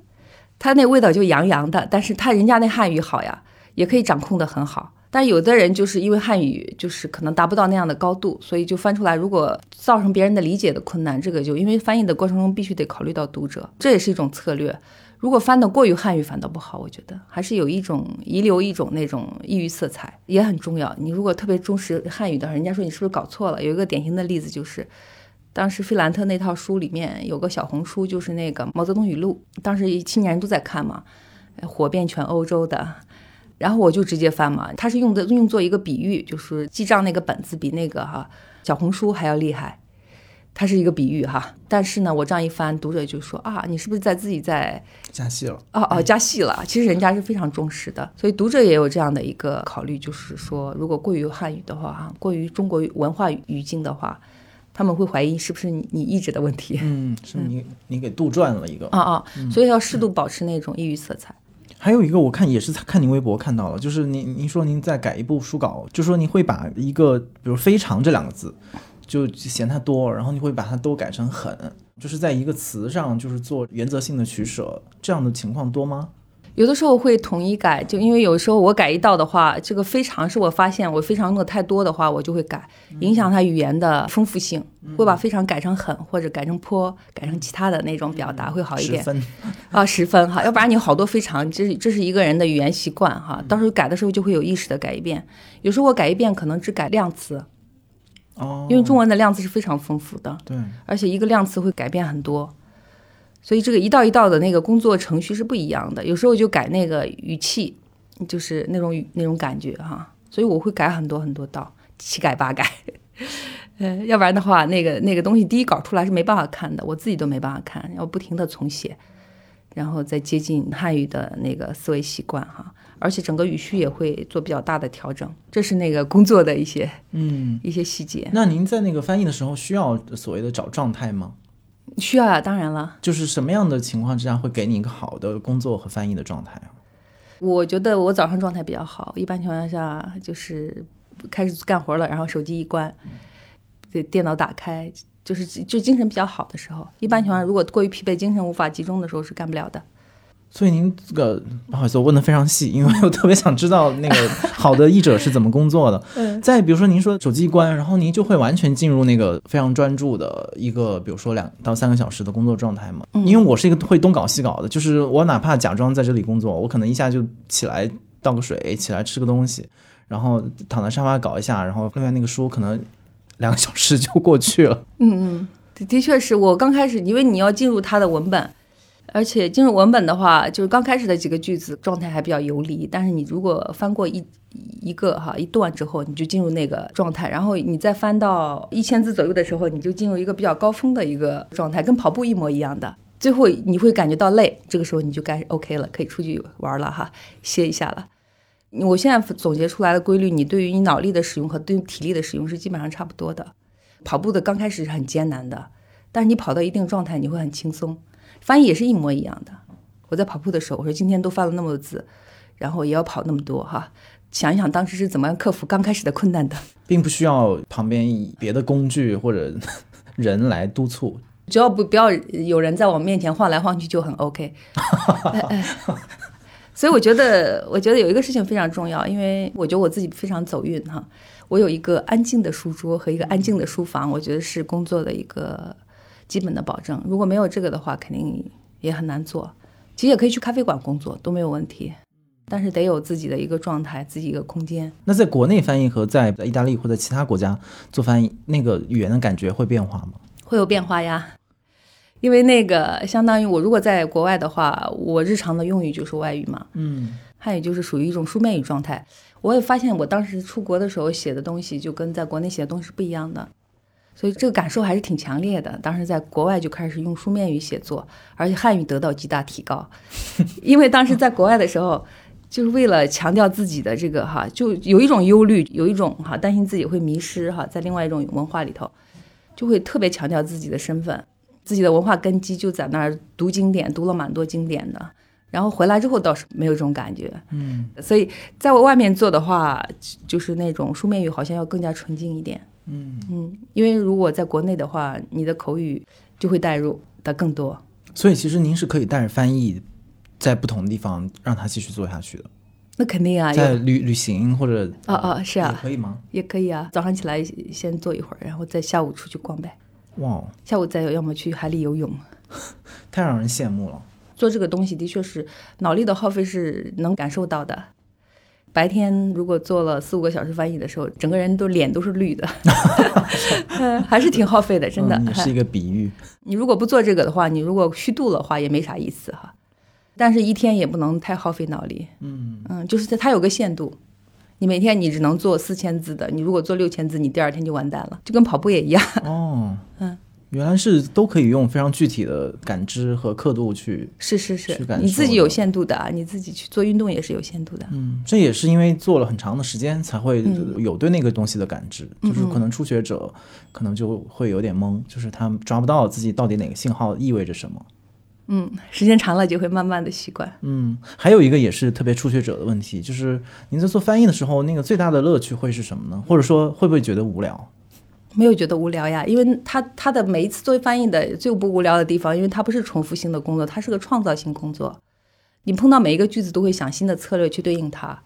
他那味道就洋洋的，但是他人家那汉语好呀，也可以掌控得很好。但有的人就是因为汉语就是可能达不到那样的高度，所以就翻出来，如果造成别人的理解的困难，这个就因为翻译的过程中必须得考虑到读者，这也是一种策略。如果翻得过于汉语反倒不好，我觉得还是有一种遗留一种那种异域色彩也很重要。你如果特别重视汉语的话，人家说你是不是搞错了？有一个典型的例子就是，当时费兰特那套书里面有个小红书，就是那个毛泽东语录，当时青年人都在看嘛，火遍全欧洲的。然后我就直接翻嘛，他是用的用作一个比喻，就是记账那个本子比那个哈小红书还要厉害，它是一个比喻哈。但是呢，我这样一翻，读者就说啊，你是不是在自己在加戏了？哦哦，加戏了。其实人家是非常重视的，所以读者也有这样的一个考虑，就是说，如果过于汉语的话，哈，过于中国文化语境的话，他们会怀疑是不是你你意志的问题。嗯，是你你给杜撰了一个。啊啊，所以要适度保持那种异域色彩。还有一个，我看也是看您微博看到了，就是您您说您在改一部书稿，就说您会把一个比如“非常”这两个字，就嫌它多，然后你会把它都改成“狠”，就是在一个词上就是做原则性的取舍，这样的情况多吗？有的时候会统一改，就因为有时候我改一道的话，这个非常是我发现我非常用的太多的话，我就会改，影响它语言的丰富性，会把非常改成狠或者改成颇，改成其他的那种表达会好一点。十分啊，十分哈，要不然你好多非常，这是这是一个人的语言习惯哈，到时候改的时候就会有意识的改一遍。有时候我改一遍可能只改量词，哦，因为中文的量词是非常丰富的，对，而且一个量词会改变很多。所以这个一道一道的那个工作程序是不一样的，有时候就改那个语气，就是那种语那种感觉哈。所以我会改很多很多道，七改八改，呃，要不然的话，那个那个东西第一稿出来是没办法看的，我自己都没办法看，要不停的重写，然后再接近汉语的那个思维习惯哈。而且整个语序也会做比较大的调整，这是那个工作的一些嗯一些细节。那您在那个翻译的时候需要所谓的找状态吗？需要呀，当然了。就是什么样的情况之下会给你一个好的工作和翻译的状态啊？我觉得我早上状态比较好，一般情况下就是开始干活了，然后手机一关，对，电脑打开，就是就精神比较好的时候。一般情况下，如果过于疲惫、精神无法集中的时候，是干不了的。所以您这个不好意思，我问的非常细，因为我特别想知道那个 好的译者是怎么工作的。嗯。再比如说，您说手机一关，然后您就会完全进入那个非常专注的一个，比如说两到三个小时的工作状态嘛？嗯。因为我是一个会东搞西搞的，就是我哪怕假装在这里工作，我可能一下就起来倒个水，起来吃个东西，然后躺在沙发搞一下，然后另外那个书可能两个小时就过去了。嗯嗯，的的确是我刚开始，因为你要进入它的文本。而且进入文本的话，就是刚开始的几个句子状态还比较游离，但是你如果翻过一一个哈一段之后，你就进入那个状态，然后你再翻到一千字左右的时候，你就进入一个比较高峰的一个状态，跟跑步一模一样的。最后你会感觉到累，这个时候你就该 OK 了，可以出去玩了哈，歇一下了。我现在总结出来的规律，你对于你脑力的使用和对于体力的使用是基本上差不多的。跑步的刚开始是很艰难的，但是你跑到一定状态，你会很轻松。翻译也是一模一样的。我在跑步的时候，我说今天都翻了那么多字，然后也要跑那么多哈。想一想当时是怎么样克服刚开始的困难的，并不需要旁边别的工具或者 人来督促，只要不不要有人在我面前晃来晃去就很 OK。所以我觉得，我觉得有一个事情非常重要，因为我觉得我自己非常走运哈。我有一个安静的书桌和一个安静的书房，我觉得是工作的一个。基本的保证，如果没有这个的话，肯定也很难做。其实也可以去咖啡馆工作，都没有问题，但是得有自己的一个状态，自己一个空间。那在国内翻译和在意大利或者其他国家做翻译，那个语言的感觉会变化吗？会有变化呀，因为那个相当于我如果在国外的话，我日常的用语就是外语嘛，嗯，汉语就是属于一种书面语状态。我也发现我当时出国的时候写的东西就跟在国内写的东西是不一样的。所以这个感受还是挺强烈的。当时在国外就开始用书面语写作，而且汉语得到极大提高。因为当时在国外的时候，就是为了强调自己的这个哈，就有一种忧虑，有一种哈担心自己会迷失哈，在另外一种文化里头，就会特别强调自己的身份，自己的文化根基就在那儿读经典，读了蛮多经典的，然后回来之后倒是没有这种感觉。嗯所以在外面做的话，就是那种书面语好像要更加纯净一点。嗯，嗯，因为如果在国内的话，你的口语就会带入的更多。所以其实您是可以带着翻译，在不同的地方让他继续做下去的，那肯定啊，有在旅旅行或者啊啊是也啊，可以吗？也可以啊。早上起来先坐一会儿，然后再下午出去逛呗。哇，下午再要么去海里游泳。太让人羡慕了。做这个东西的确是脑力的耗费是能感受到的。白天如果做了四五个小时翻译的时候，整个人都脸都是绿的，呃 还是挺耗费的，真的。嗯、是一个比喻。你如果不做这个的话，你如果虚度的话也没啥意思哈。但是，一天也不能太耗费脑力。嗯嗯，就是它它有个限度，你每天你只能做四千字的，你如果做六千字，你第二天就完蛋了，就跟跑步也一样。哦，嗯，原来是都可以用非常具体的感知和刻度去。是是是去感，你自己有限度的啊，你自己去做运动也是有限度的。嗯，这也是因为做了很长的时间，才会嗯有对那个东西的感知。就是可能初学者可能就会有点懵，就是他抓不到自己到底哪个信号意味着什么。嗯，时间长了就会慢慢的习惯。嗯，还有一个也是特别初学者的问题，就是您在做翻译的时候，那个最大的乐趣会是什么呢？或者说会不会觉得无聊？没有觉得无聊呀，因为他他的每一次做翻译的最不无聊的地方，因为它不是重复性的工作，它是个创造性工作。你碰到每一个句子都会想新的策略去对应它，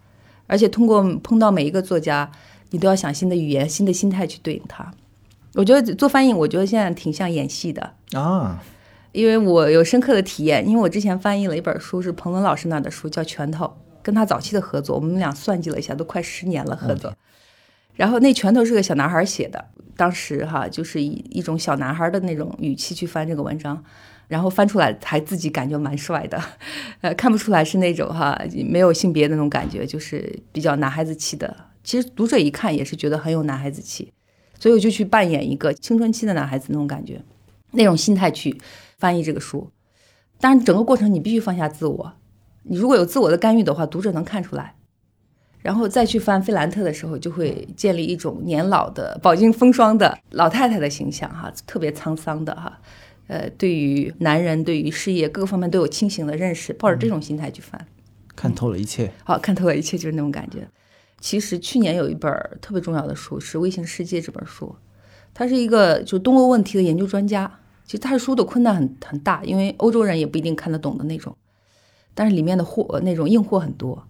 而且通过碰到每一个作家，你都要想新的语言、新的心态去对应它。我觉得做翻译，我觉得现在挺像演戏的，啊，因为我有深刻的体验，因为我之前翻译了一本书，是彭伦老师那儿的书，叫《拳头》，跟他早期的合作，我们俩算计了一下，都快十年了合作。然后那拳头是个小男孩写的，当时哈就是以一种小男孩的那种语气去翻这个文章，然后翻出来还自己感觉蛮帅的，呃，看不出来是那种哈没有性别的那种感觉，就是比较男孩子气的。其实读者一看也是觉得很有男孩子气，所以我就去扮演一个青春期的男孩子那种感觉，那种心态去翻译这个书。当然，整个过程你必须放下自我，你如果有自我的干预的话，读者能看出来。然后再去翻费兰特的时候，就会建立一种年老的、饱经风霜的老太太的形象，哈，特别沧桑的哈，呃，对于男人、对于事业各个方面都有清醒的认识，抱着这种心态去翻，看透了一切。好看透了一切，就是那种感觉。其实去年有一本特别重要的书是《微型世界》这本书，他是一个就东欧问题的研究专家。其实他的书的困难很很大，因为欧洲人也不一定看得懂的那种，但是里面的货那种硬货很多。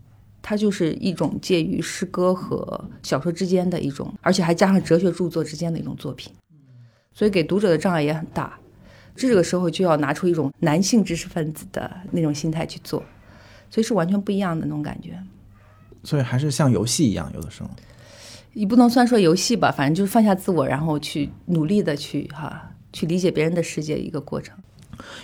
它就是一种介于诗歌和小说之间的一种，而且还加上哲学著作之间的一种作品，所以给读者的障碍也很大。这个时候就要拿出一种男性知识分子的那种心态去做，所以是完全不一样的那种感觉。所以还是像游戏一样，有的时候。你不能算说游戏吧，反正就是放下自我，然后去努力的去哈去理解别人的世界一个过程。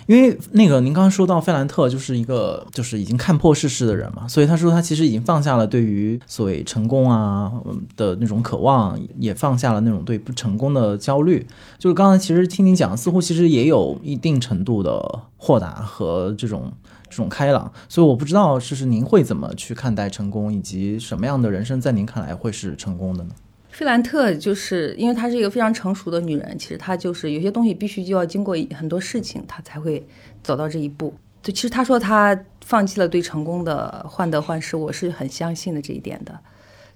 因为那个您刚刚说到费兰特就是一个就是已经看破世事的人嘛，所以他说他其实已经放下了对于所谓成功啊的那种渴望，也放下了那种对不成功的焦虑。就是刚才其实听您讲，似乎其实也有一定程度的豁达和这种这种开朗。所以我不知道就是您会怎么去看待成功，以及什么样的人生在您看来会是成功的呢？费兰特就是因为她是一个非常成熟的女人，其实她就是有些东西必须就要经过很多事情，她才会走到这一步。就其实她说她放弃了对成功的患得患失，我是很相信的这一点的。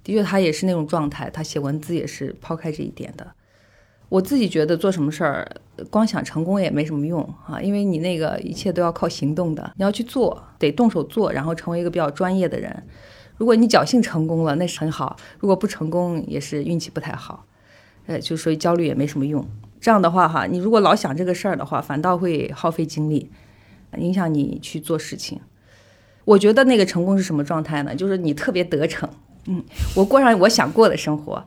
的确，她也是那种状态，她写文字也是抛开这一点的。我自己觉得做什么事儿，光想成功也没什么用啊，因为你那个一切都要靠行动的，你要去做，得动手做，然后成为一个比较专业的人。如果你侥幸成功了，那是很好；如果不成功，也是运气不太好。呃，就所以焦虑也没什么用。这样的话哈，你如果老想这个事儿的话，反倒会耗费精力，影响你去做事情。我觉得那个成功是什么状态呢？就是你特别得逞，嗯，我过上我想过的生活，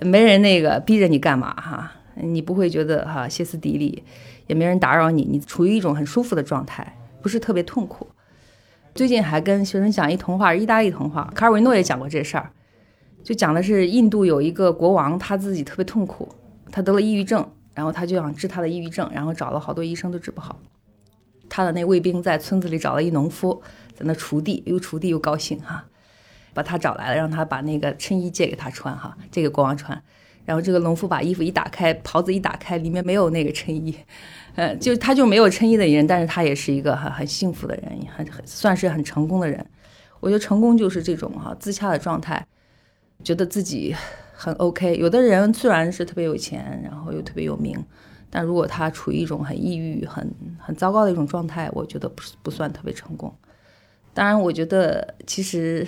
没人那个逼着你干嘛哈，你不会觉得哈歇斯底里，也没人打扰你，你处于一种很舒服的状态，不是特别痛苦。最近还跟学生讲一童话，意大利童话，卡尔维诺也讲过这事儿，就讲的是印度有一个国王，他自己特别痛苦，他得了抑郁症，然后他就想治他的抑郁症，然后找了好多医生都治不好。他的那卫兵在村子里找了一农夫，在那锄地，又锄地又高兴哈，把他找来了，让他把那个衬衣借给他穿哈，借给国王穿，然后这个农夫把衣服一打开，袍子一打开，里面没有那个衬衣，呃，就他就没有衬衣的人，但是他也是一个很很幸福的人，很很算是很成功的人。我觉得成功就是这种哈自洽的状态，觉得自己很 OK。有的人虽然是特别有钱，然后又特别有名，但如果他处于一种很抑郁、很很糟糕的一种状态，我觉得不不算特别成功。当然，我觉得其实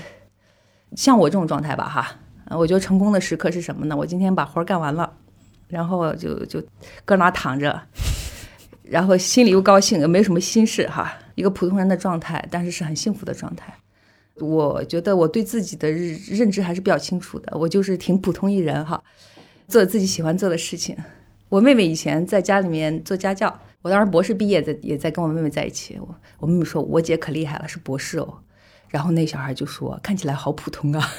像我这种状态吧，哈。我觉得成功的时刻是什么呢？我今天把活干完了，然后就就搁那躺着，然后心里又高兴，也没什么心事哈，一个普通人的状态，但是是很幸福的状态。我觉得我对自己的认认知还是比较清楚的，我就是挺普通一人哈，做自己喜欢做的事情。我妹妹以前在家里面做家教，我当时博士毕业在也在跟我妹妹在一起，我我妹妹说我姐可厉害了，是博士哦。然后那小孩就说：“看起来好普通啊。”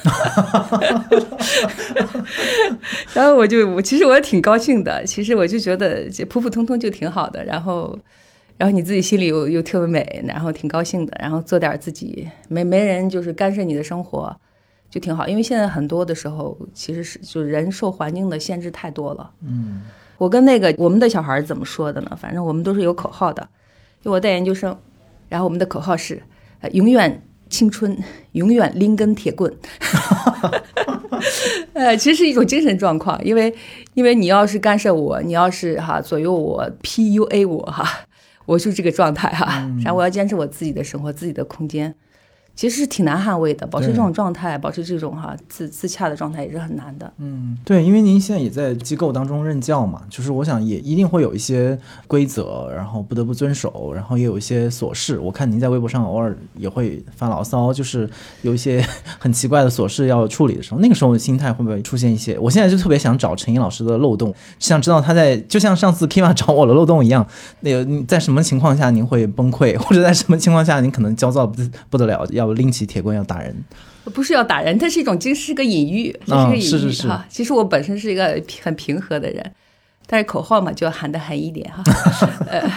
然后我就我其实我也挺高兴的，其实我就觉得普普通通就挺好的。然后，然后你自己心里又又特别美，然后挺高兴的。然后做点自己没没人就是干涉你的生活，就挺好。因为现在很多的时候其实是就人受环境的限制太多了。嗯，我跟那个我们的小孩怎么说的呢？反正我们都是有口号的，就我带研究生，然后我们的口号是呃永远。青春永远拎根铁棍，呃，其实是一种精神状况，因为因为你要是干涉我，你要是哈左右我，PUA 我哈，我就这个状态哈，然后我要坚持我自己的生活，自己的空间。其实是挺难捍卫的，保持这种状态，保持这种哈自自洽的状态也是很难的。嗯，对，因为您现在也在机构当中任教嘛，就是我想也一定会有一些规则，然后不得不遵守，然后也有一些琐事。我看您在微博上偶尔也会发牢骚，就是有一些 很奇怪的琐事要处理的时候，那个时候心态会不会出现一些？我现在就特别想找陈英老师的漏洞，想知道他在就像上次 Kima 找我的漏洞一样，那个在什么情况下您会崩溃，或者在什么情况下您可能焦躁不不得了要。拎起铁棍要打人，不是要打人，它是一种，其实是个隐喻，这是个隐喻哈。其实我本身是一个很平和的人，但是口号嘛就要喊得狠一点哈。呃，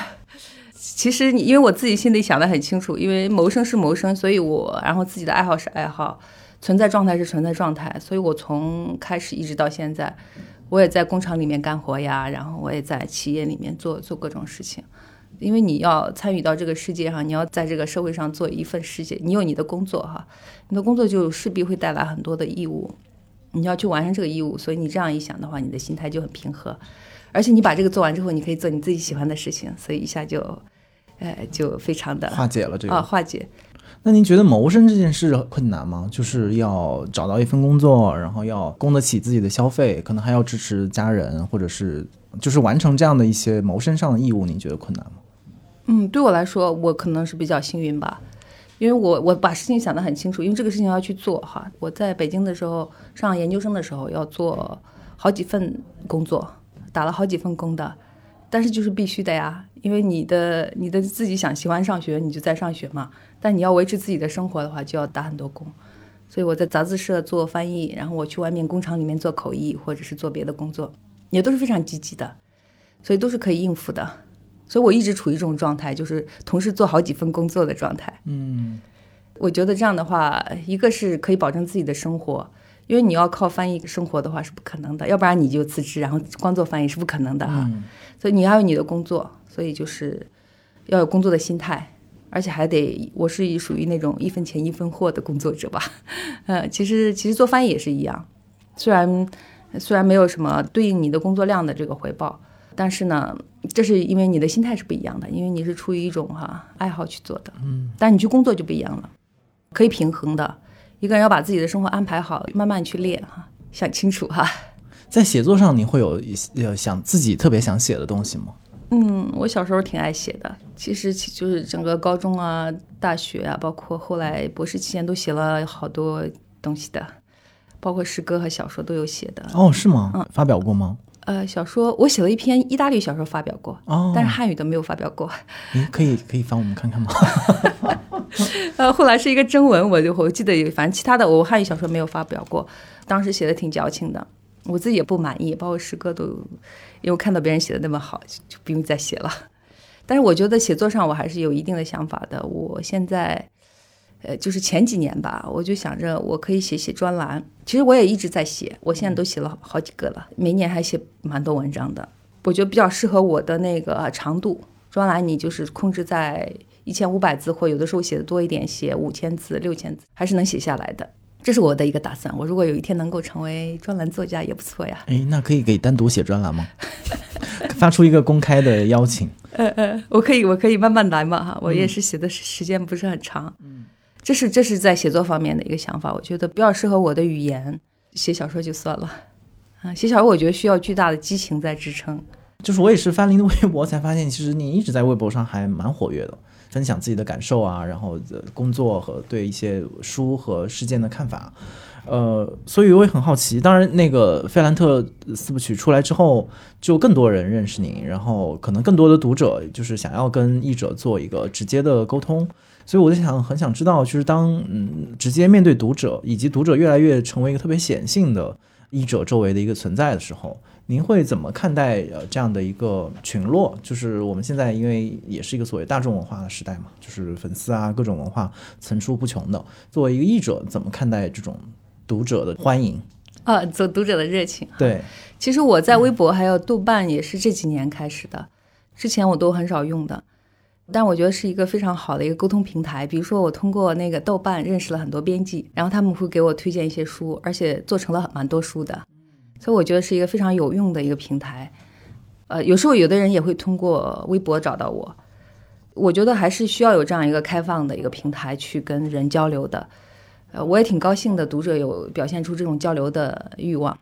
其实你因为我自己心里想得很清楚，因为谋生是谋生，所以我然后自己的爱好是爱好，存在状态是存在状态，所以我从开始一直到现在，我也在工厂里面干活呀，然后我也在企业里面做做各种事情。因为你要参与到这个世界上，你要在这个社会上做一份事情，你有你的工作哈，你的工作就势必会带来很多的义务，你要去完成这个义务，所以你这样一想的话，你的心态就很平和，而且你把这个做完之后，你可以做你自己喜欢的事情，所以一下就，呃，就非常的化解了这个啊，化解。那您觉得谋生这件事困难吗？就是要找到一份工作，然后要供得起自己的消费，可能还要支持家人，或者是就是完成这样的一些谋生上的义务，您觉得困难吗？嗯，对我来说，我可能是比较幸运吧，因为我我把事情想得很清楚，因为这个事情要去做哈。我在北京的时候上研究生的时候要做好几份工作，打了好几份工的，但是就是必须的呀，因为你的你的自己想喜欢上学，你就在上学嘛。但你要维持自己的生活的话，就要打很多工。所以我在杂志社做翻译，然后我去外面工厂里面做口译，或者是做别的工作，也都是非常积极的，所以都是可以应付的。所以我一直处于这种状态，就是同时做好几份工作的状态。嗯，我觉得这样的话，一个是可以保证自己的生活，因为你要靠翻译生活的话是不可能的，要不然你就辞职，然后光做翻译是不可能的哈。所以你要有你的工作，所以就是要有工作的心态，而且还得我是属于那种一分钱一分货的工作者吧。呃，其实其实做翻译也是一样，虽然虽然没有什么对应你的工作量的这个回报。但是呢，这是因为你的心态是不一样的，因为你是出于一种哈爱好去做的，嗯，但你去工作就不一样了，可以平衡的。一个人要把自己的生活安排好，慢慢去练哈，想清楚哈。在写作上，你会有想自己特别想写的东西吗？嗯，我小时候挺爱写的，其实就是整个高中啊、大学啊，包括后来博士期间都写了好多东西的，包括诗歌和小说都有写的。哦，是吗？嗯，发表过吗？呃，小说我写了一篇意大利小说发表过，哦，但是汉语的没有发表过。你可以可以翻我们看看吗？呃，后来是一个征文，我就我记得，反正其他的我汉语小说没有发表过。当时写的挺矫情的，我自己也不满意，包括诗歌都，因为我看到别人写的那么好，就不用再写了。但是我觉得写作上我还是有一定的想法的。我现在，呃，就是前几年吧，我就想着我可以写写专栏。其实我也一直在写，我现在都写了好几个了，每年还写蛮多文章的。我觉得比较适合我的那个长度，专栏你就是控制在一千五百字，或有的时候写的多一点，写五千字、六千字，还是能写下来的。这是我的一个打算。我如果有一天能够成为专栏作家，也不错呀。哎，那可以给单独写专栏吗？发出一个公开的邀请。呃呃，我可以，我可以慢慢来嘛哈。我也是写的时间不是很长。嗯，这是这是在写作方面的一个想法。我觉得比较适合我的语言，写小说就算了。啊，写小说我觉得需要巨大的激情在支撑。就是我也是翻您的微博才发现，其实你一直在微博上还蛮活跃的。分享自己的感受啊，然后工作和对一些书和事件的看法，呃，所以我也很好奇。当然，那个费兰特四部曲出来之后，就更多人认识您，然后可能更多的读者就是想要跟译者做一个直接的沟通。所以我就想，很想知道，就是当嗯直接面对读者，以及读者越来越成为一个特别显性的译者周围的一个存在的时候。您会怎么看待呃这样的一个群落？就是我们现在因为也是一个所谓大众文化的时代嘛，就是粉丝啊各种文化层出不穷的。作为一个译者，怎么看待这种读者的欢迎？啊，做读者的热情。对，其实我在微博还有豆瓣也是这几年开始的，之前我都很少用的，但我觉得是一个非常好的一个沟通平台。比如说我通过那个豆瓣认识了很多编辑，然后他们会给我推荐一些书，而且做成了蛮多书的。所以我觉得是一个非常有用的一个平台，呃，有时候有的人也会通过微博找到我，我觉得还是需要有这样一个开放的一个平台去跟人交流的，呃，我也挺高兴的，读者有表现出这种交流的欲望，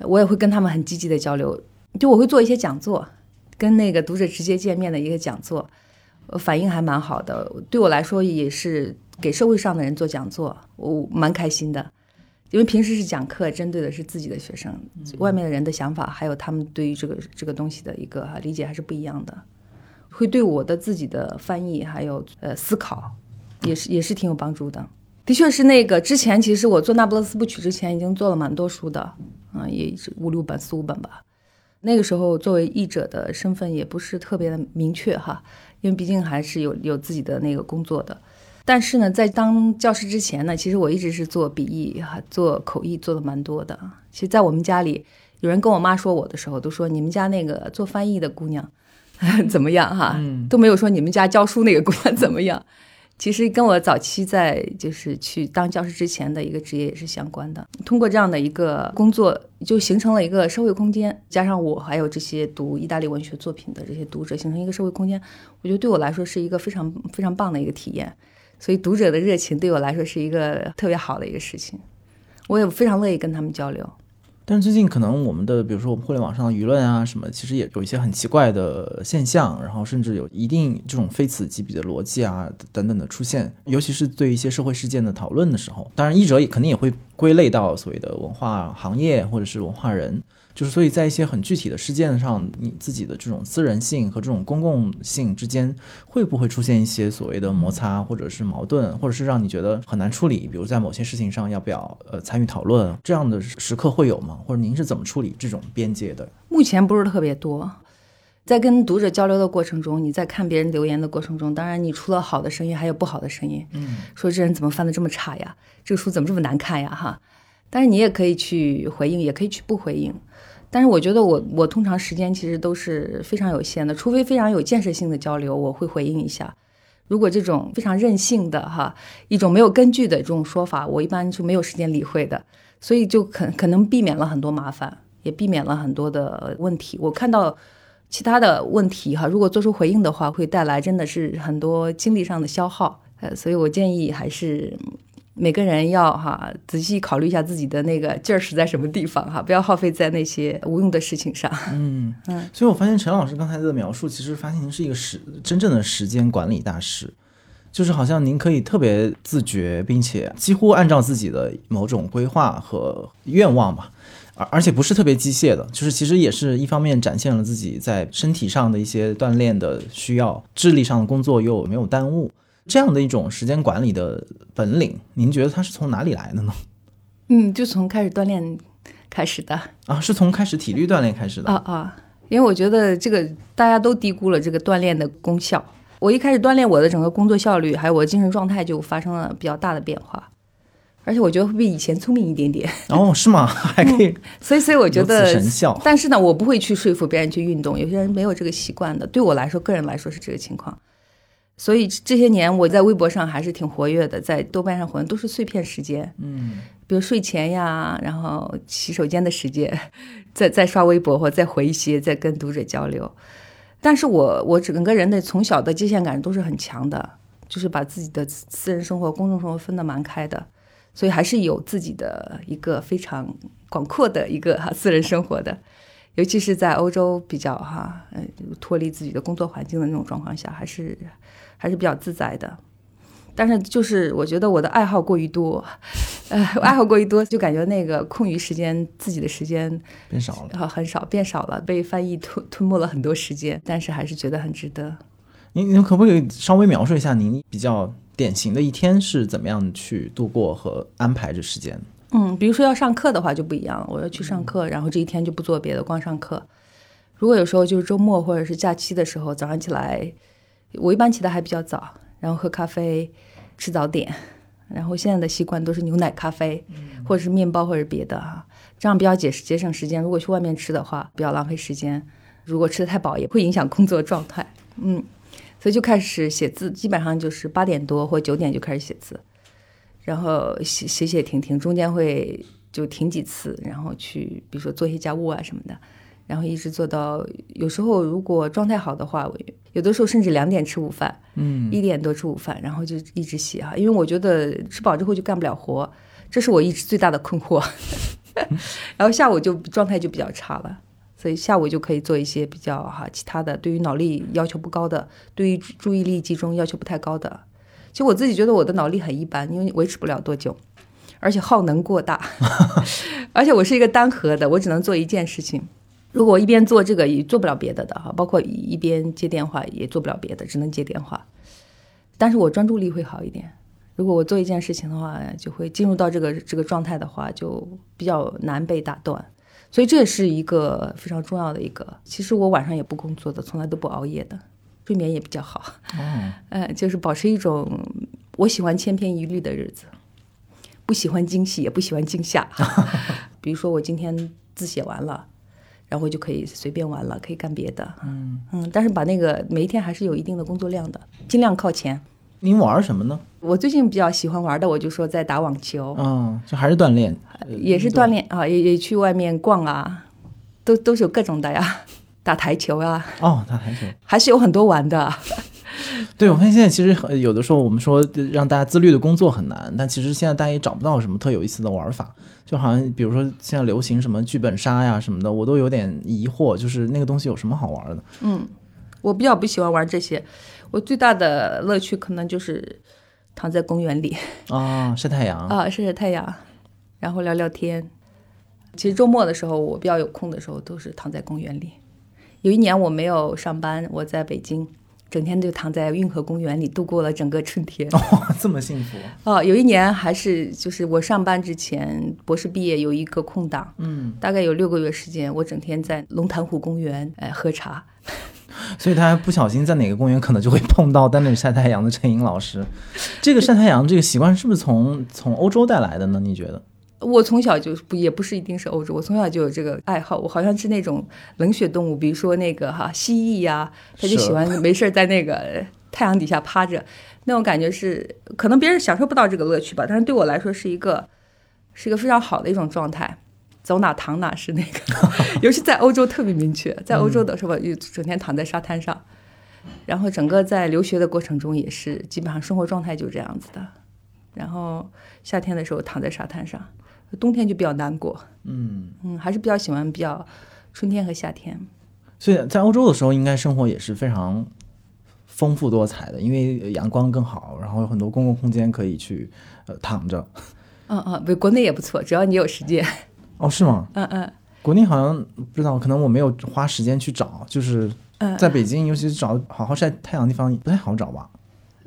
我也会跟他们很积极的交流，就我会做一些讲座，跟那个读者直接见面的一个讲座，反应还蛮好的，对我来说也是给社会上的人做讲座，我蛮开心的。因为平时是讲课，针对的是自己的学生，外面的人的想法，还有他们对于这个这个东西的一个理解还是不一样的，会对我的自己的翻译还有呃思考，也是也是挺有帮助的。的确是那个之前，其实我做《那不勒斯不曲》之前已经做了蛮多书的，啊，也是五六本四五本吧。那个时候作为译者的身份也不是特别的明确哈，因为毕竟还是有有自己的那个工作的。但是呢，在当教师之前呢，其实我一直是做笔译哈，做口译做的蛮多的。其实，在我们家里，有人跟我妈说我的时候，都说你们家那个做翻译的姑娘 怎么样哈，都没有说你们家教书那个姑娘 怎么样。其实跟我早期在就是去当教师之前的一个职业也是相关的。通过这样的一个工作，就形成了一个社会空间，加上我还有这些读意大利文学作品的这些读者，形成一个社会空间，我觉得对我来说是一个非常非常棒的一个体验。所以读者的热情对我来说是一个特别好的一个事情，我也非常乐意跟他们交流。但是最近可能我们的，比如说我们互联网上的舆论啊什么，其实也有一些很奇怪的现象，然后甚至有一定这种非此即彼的逻辑啊等等的出现，尤其是对一些社会事件的讨论的时候，当然译者也肯定也会归类到所谓的文化行业或者是文化人。就是，所以在一些很具体的事件上，你自己的这种私人性和这种公共性之间，会不会出现一些所谓的摩擦，或者是矛盾，或者是让你觉得很难处理？比如在某些事情上，要不要呃参与讨论？这样的时刻会有吗？或者您是怎么处理这种边界的？目前不是特别多。在跟读者交流的过程中，你在看别人留言的过程中，当然你除了好的声音，还有不好的声音。嗯，说这人怎么翻的这么差呀？这个书怎么这么难看呀？哈。但是你也可以去回应，也可以去不回应。但是我觉得我我通常时间其实都是非常有限的，除非非常有建设性的交流，我会回应一下。如果这种非常任性的哈一种没有根据的这种说法，我一般就没有时间理会的，所以就可可能避免了很多麻烦，也避免了很多的问题。我看到其他的问题哈，如果做出回应的话，会带来真的是很多精力上的消耗。呃，所以我建议还是。每个人要哈仔细考虑一下自己的那个劲儿使在什么地方哈，不要耗费在那些无用的事情上。嗯 嗯，所以我发现陈老师刚才的描述，其实发现您是一个时真正的时间管理大师，就是好像您可以特别自觉，并且几乎按照自己的某种规划和愿望吧，而而且不是特别机械的，就是其实也是一方面展现了自己在身体上的一些锻炼的需要，智力上的工作又没有耽误。这样的一种时间管理的本领，您觉得它是从哪里来的呢？嗯，就从开始锻炼开始的啊，是从开始体力锻炼开始的啊啊！因为我觉得这个大家都低估了这个锻炼的功效。我一开始锻炼我的整个工作效率，还有我的精神状态就发生了比较大的变化，而且我觉得会比以前聪明一点点。哦，是吗？还可以，所以，所以我觉得神效，但是呢，我不会去说服别人去运动，有些人没有这个习惯的。对我来说，个人来说是这个情况。所以这些年我在微博上还是挺活跃的，在豆瓣上活跃都是碎片时间，嗯，比如睡前呀，然后洗手间的时间，再再刷微博或再回一些，再跟读者交流。但是我我整个人的从小的界限感都是很强的，就是把自己的私人生活、公众生活分得蛮开的，所以还是有自己的一个非常广阔的一个哈 私人生活的。尤其是在欧洲比较哈，呃，脱离自己的工作环境的那种状况下，还是还是比较自在的。但是就是我觉得我的爱好过于多，呃，爱好过于多，就感觉那个空余时间自己的时间变少了。啊很少，变少了，被翻译吞吞没了很多时间，但是还是觉得很值得。您您可不可以稍微描述一下您比较典型的一天是怎么样去度过和安排这时间？嗯，比如说要上课的话就不一样了，我要去上课，然后这一天就不做别的，光上课。如果有时候就是周末或者是假期的时候，早上起来，我一般起得还比较早，然后喝咖啡，吃早点，然后现在的习惯都是牛奶咖啡，或者是面包或者别的哈，这样比较节节省时间。如果去外面吃的话，比较浪费时间。如果吃的太饱，也会影响工作状态。嗯，所以就开始写字，基本上就是八点多或九点就开始写字。然后写写写停停，中间会就停几次，然后去比如说做一些家务啊什么的，然后一直做到有时候如果状态好的话，我有的时候甚至两点吃午饭，嗯，一点多吃午饭，然后就一直写哈，因为我觉得吃饱之后就干不了活，这是我一直最大的困惑。然后下午就状态就比较差了，所以下午就可以做一些比较哈其他的，对于脑力要求不高的，对于注意力集中要求不太高的。其实我自己觉得我的脑力很一般，因为维持不了多久，而且耗能过大，而且我是一个单核的，我只能做一件事情。如果我一边做这个也做不了别的的哈，包括一边接电话也做不了别的，只能接电话。但是我专注力会好一点。如果我做一件事情的话，就会进入到这个这个状态的话，就比较难被打断。所以这也是一个非常重要的一个。其实我晚上也不工作的，从来都不熬夜的，睡眠也比较好。嗯，呃，就是保持一种我喜欢千篇一律的日子，不喜欢惊喜，也不喜欢惊吓。比如说我今天字写完了，然后就可以随便玩了，可以干别的。嗯嗯，但是把那个每一天还是有一定的工作量的，尽量靠前。您玩什么呢？我最近比较喜欢玩的，我就说在打网球，嗯，就还是锻炼，也是锻炼啊，也也去外面逛啊，都都是有各种的呀，打台球啊，哦，打台球。还是有很多玩的。对，我发现现在其实很有的时候我们说让大家自律的工作很难，但其实现在大家也找不到什么特有意思的玩法，就好像比如说现在流行什么剧本杀呀什么的，我都有点疑惑，就是那个东西有什么好玩的？嗯，我比较不喜欢玩这些，我最大的乐趣可能就是躺在公园里啊，晒太阳，啊，晒晒太阳，然后聊聊天。其实周末的时候，我比较有空的时候，都是躺在公园里。有一年我没有上班，我在北京，整天就躺在运河公园里度过了整个春天。哦，这么幸福，哦，有一年还是就是我上班之前，博士毕业有一个空档，嗯，大概有六个月时间，我整天在龙潭湖公园哎喝茶。所以他不小心在哪个公园可能就会碰到在那里晒太阳的陈颖老师。这个晒太阳这个习惯是不是从从欧洲带来的呢？你觉得？我从小就不也不是一定是欧洲，我从小就有这个爱好。我好像是那种冷血动物，比如说那个哈蜥蜴呀、他就喜欢 没事儿在那个太阳底下趴着，那种感觉是可能别人享受不到这个乐趣吧，但是对我来说是一个是一个非常好的一种状态。走哪躺哪是那个，尤其在欧洲特别明确，在欧洲的时候就整天躺在沙滩上，然后整个在留学的过程中也是基本上生活状态就这样子的。然后夏天的时候躺在沙滩上，冬天就比较难过。嗯，嗯，还是比较喜欢比较春天和夏天。所以在欧洲的时候，应该生活也是非常丰富多彩的，因为阳光更好，然后有很多公共空间可以去呃躺着。嗯嗯，不，国内也不错，只要你有时间。哦，是吗？嗯嗯国内好像不知道，可能我没有花时间去找，就是嗯，在北京，尤其是找好好晒太阳的地方不太好找吧。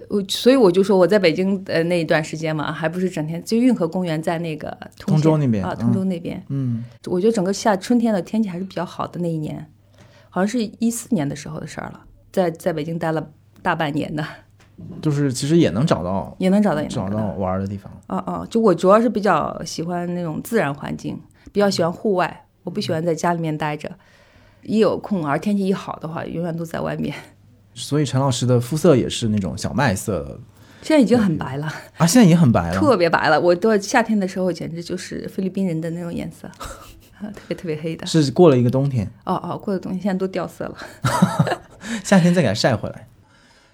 我所以我就说我在北京呃那一段时间嘛，还不是整天就运河公园在那个通州那边啊，嗯通州那边。嗯，我觉得整个夏春天的天气还是比较好的那一年，好像是一四年的时候的事儿了。在在北京待了大半年的，就是其实也能找到也能找到，也能找到玩儿的地方。哦哦，就我主要是比较喜欢那种自然环境，比较喜欢户外，我不喜欢在家里面待着。一有空，而天气一好的话，永远都在外面。所以陈老师的肤色也是那种小麦色现在已经很白了，啊，现在已经很白了。特别白了。我到夏天的时候，简直就是菲律宾人的那种颜色，啊，特别特别黑的。是过了一个冬天，哦哦，过了冬天现在都掉色了。夏天再给它晒回来。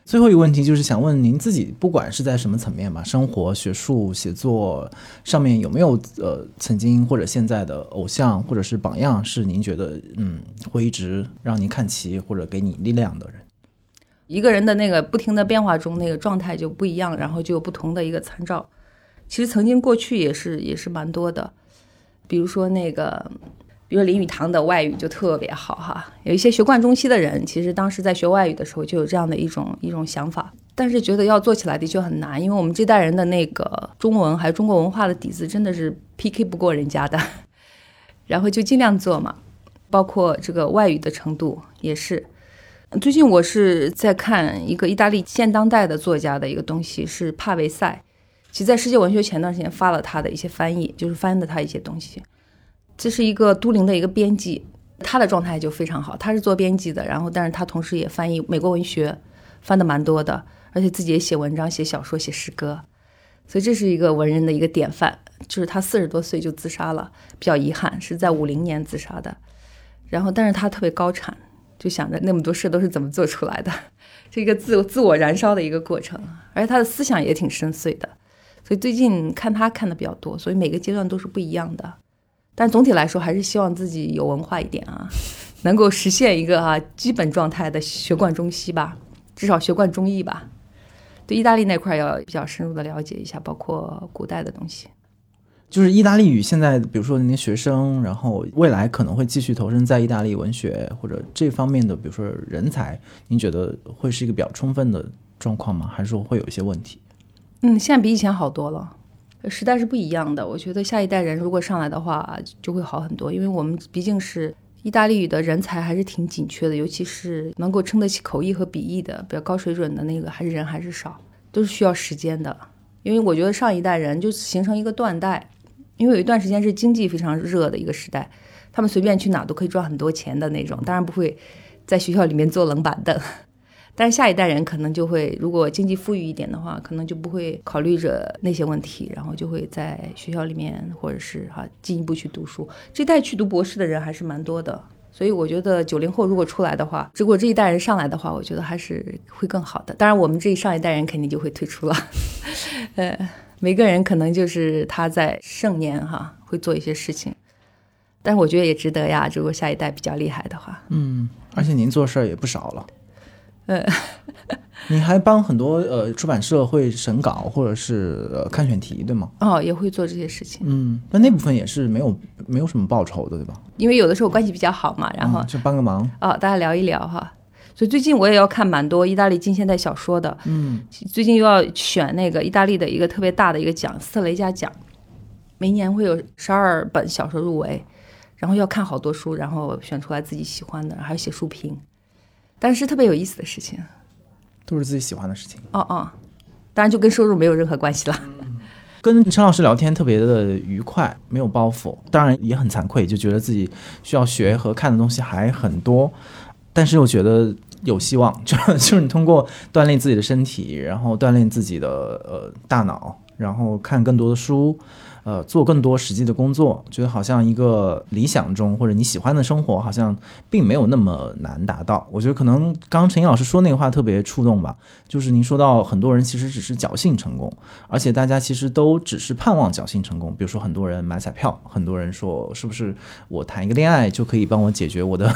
最后一个问题就是想问您自己，不管是在什么层面吧，生活、学术、写作上面有没有呃曾经或者现在的偶像或者是榜样，是您觉得嗯会一直让您看齐或者给你力量的人？一个人的那个不停的变化中，那个状态就不一样，然后就有不同的一个参照。其实曾经过去也是也是蛮多的，比如说那个，比如林语堂的外语就特别好哈。有一些学贯中西的人，其实当时在学外语的时候就有这样的一种一种想法，但是觉得要做起来的确很难，因为我们这代人的那个中文还有中国文化的底子真的是 PK 不过人家的，然后就尽量做嘛，包括这个外语的程度也是。最近我是在看一个意大利现当代的作家的一个东西，是帕维塞。其实，在世界文学前段时间发了他的一些翻译，就是翻的他一些东西。这是一个都灵的一个编辑，他的状态就非常好。他是做编辑的，然后但是他同时也翻译美国文学，翻的蛮多的，而且自己也写文章、写小说、写诗歌。所以这是一个文人的一个典范。就是他四十多岁就自杀了，比较遗憾，是在五零年自杀的。然后，但是他特别高产。就想着那么多事都是怎么做出来的，这个自自我燃烧的一个过程，而且他的思想也挺深邃的，所以最近看他看的比较多，所以每个阶段都是不一样的，但总体来说还是希望自己有文化一点啊，能够实现一个啊基本状态的学贯中西吧，至少学贯中译吧，对意大利那块要比较深入的了解一下，包括古代的东西。就是意大利语，现在比如说那些学生，然后未来可能会继续投身在意大利文学或者这方面的，比如说人才，您觉得会是一个比较充分的状况吗？还是说会有一些问题？嗯，现在比以前好多了，时代是不一样的。我觉得下一代人如果上来的话，就会好很多，因为我们毕竟是意大利语的人才还是挺紧缺的，尤其是能够撑得起口译和笔译的比较高水准的那个，还是人还是少，都是需要时间的。因为我觉得上一代人就形成一个断代。因为有一段时间是经济非常热的一个时代，他们随便去哪都可以赚很多钱的那种，当然不会在学校里面坐冷板凳。但是下一代人可能就会，如果经济富裕一点的话，可能就不会考虑着那些问题，然后就会在学校里面或者是哈进一步去读书。这代去读博士的人还是蛮多的，所以我觉得九零后如果出来的话，如果这一代人上来的话，我觉得还是会更好的。当然，我们这上一代人肯定就会退出了，呃。每个人可能就是他在盛年哈会做一些事情，但是我觉得也值得呀。如果下一代比较厉害的话，嗯，而且您做事儿也不少了，呃，你还帮很多呃出版社会审稿或者是呃看选题，对吗？哦，也会做这些事情。嗯，但那部分也是没有没有什么报酬的，对吧？因为有的时候关系比较好嘛，然后就帮个忙哦，大家聊一聊哈。所以最近我也要看蛮多意大利近现代小说的，嗯，最近又要选那个意大利的一个特别大的一个奖——斯特雷加奖，每年会有十二本小说入围，然后要看好多书，然后选出来自己喜欢的，还要写书评，但是特别有意思的事情，都是自己喜欢的事情。哦哦，当然就跟收入没有任何关系了。跟陈老师聊天特别的愉快，没有包袱，当然也很惭愧，就觉得自己需要学和看的东西还很多，但是又觉得。有希望，就就是你通过锻炼自己的身体，然后锻炼自己的呃大脑，然后看更多的书。呃，做更多实际的工作，觉得好像一个理想中或者你喜欢的生活，好像并没有那么难达到。我觉得可能刚刚陈英老师说那个话特别触动吧，就是您说到很多人其实只是侥幸成功，而且大家其实都只是盼望侥幸成功。比如说很多人买彩票，很多人说是不是我谈一个恋爱就可以帮我解决我的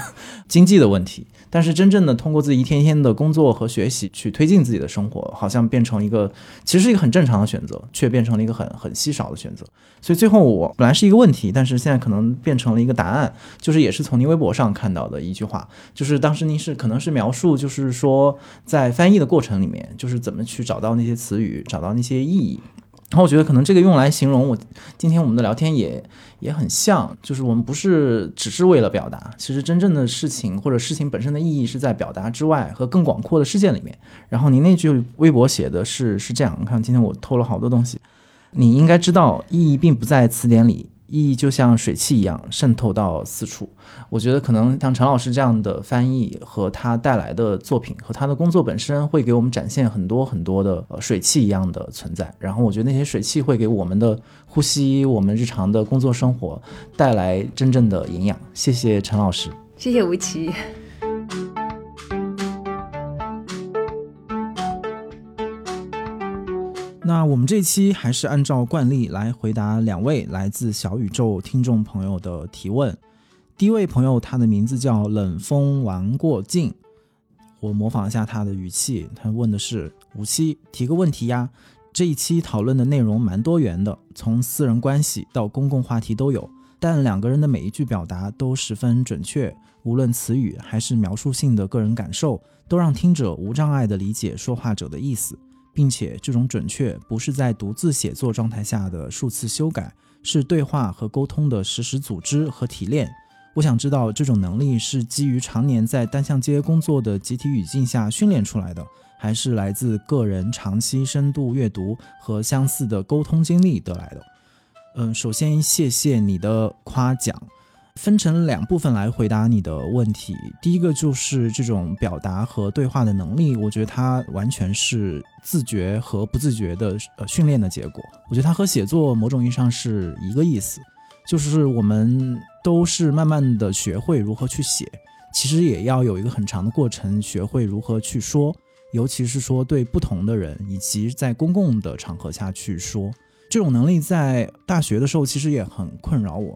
经济的问题，但是真正的通过自己一天天的工作和学习去推进自己的生活，好像变成一个其实是一个很正常的选择，却变成了一个很很稀少的选择。所以最后我本来是一个问题，但是现在可能变成了一个答案，就是也是从您微博上看到的一句话，就是当时您是可能是描述，就是说在翻译的过程里面，就是怎么去找到那些词语，找到那些意义，然后我觉得可能这个用来形容我今天我们的聊天也也很像，就是我们不是只是为了表达，其实真正的事情或者事情本身的意义是在表达之外和更广阔的世界里面。然后您那句微博写的是是这样，你看今天我偷了好多东西，你应该知道意义并不在词典里。意义就像水汽一样渗透到四处。我觉得可能像陈老师这样的翻译和他带来的作品和他的工作本身，会给我们展现很多很多的水汽一样的存在。然后我觉得那些水汽会给我们的呼吸、我们日常的工作生活带来真正的营养。谢谢陈老师，谢谢吴奇。那我们这期还是按照惯例来回答两位来自小宇宙听众朋友的提问。第一位朋友，他的名字叫冷风玩过境，我模仿一下他的语气，他问的是：五七提个问题呀。这一期讨论的内容蛮多元的，从私人关系到公共话题都有，但两个人的每一句表达都十分准确，无论词语还是描述性的个人感受，都让听者无障碍地理解说话者的意思。并且这种准确不是在独自写作状态下的数次修改，是对话和沟通的实时组织和提炼。我想知道这种能力是基于常年在单向街工作的集体语境下训练出来的，还是来自个人长期深度阅读和相似的沟通经历得来的？嗯，首先谢谢你的夸奖。分成两部分来回答你的问题。第一个就是这种表达和对话的能力，我觉得它完全是自觉和不自觉的呃训练的结果。我觉得它和写作某种意义上是一个意思，就是我们都是慢慢的学会如何去写，其实也要有一个很长的过程，学会如何去说，尤其是说对不同的人以及在公共的场合下去说。这种能力在大学的时候其实也很困扰我。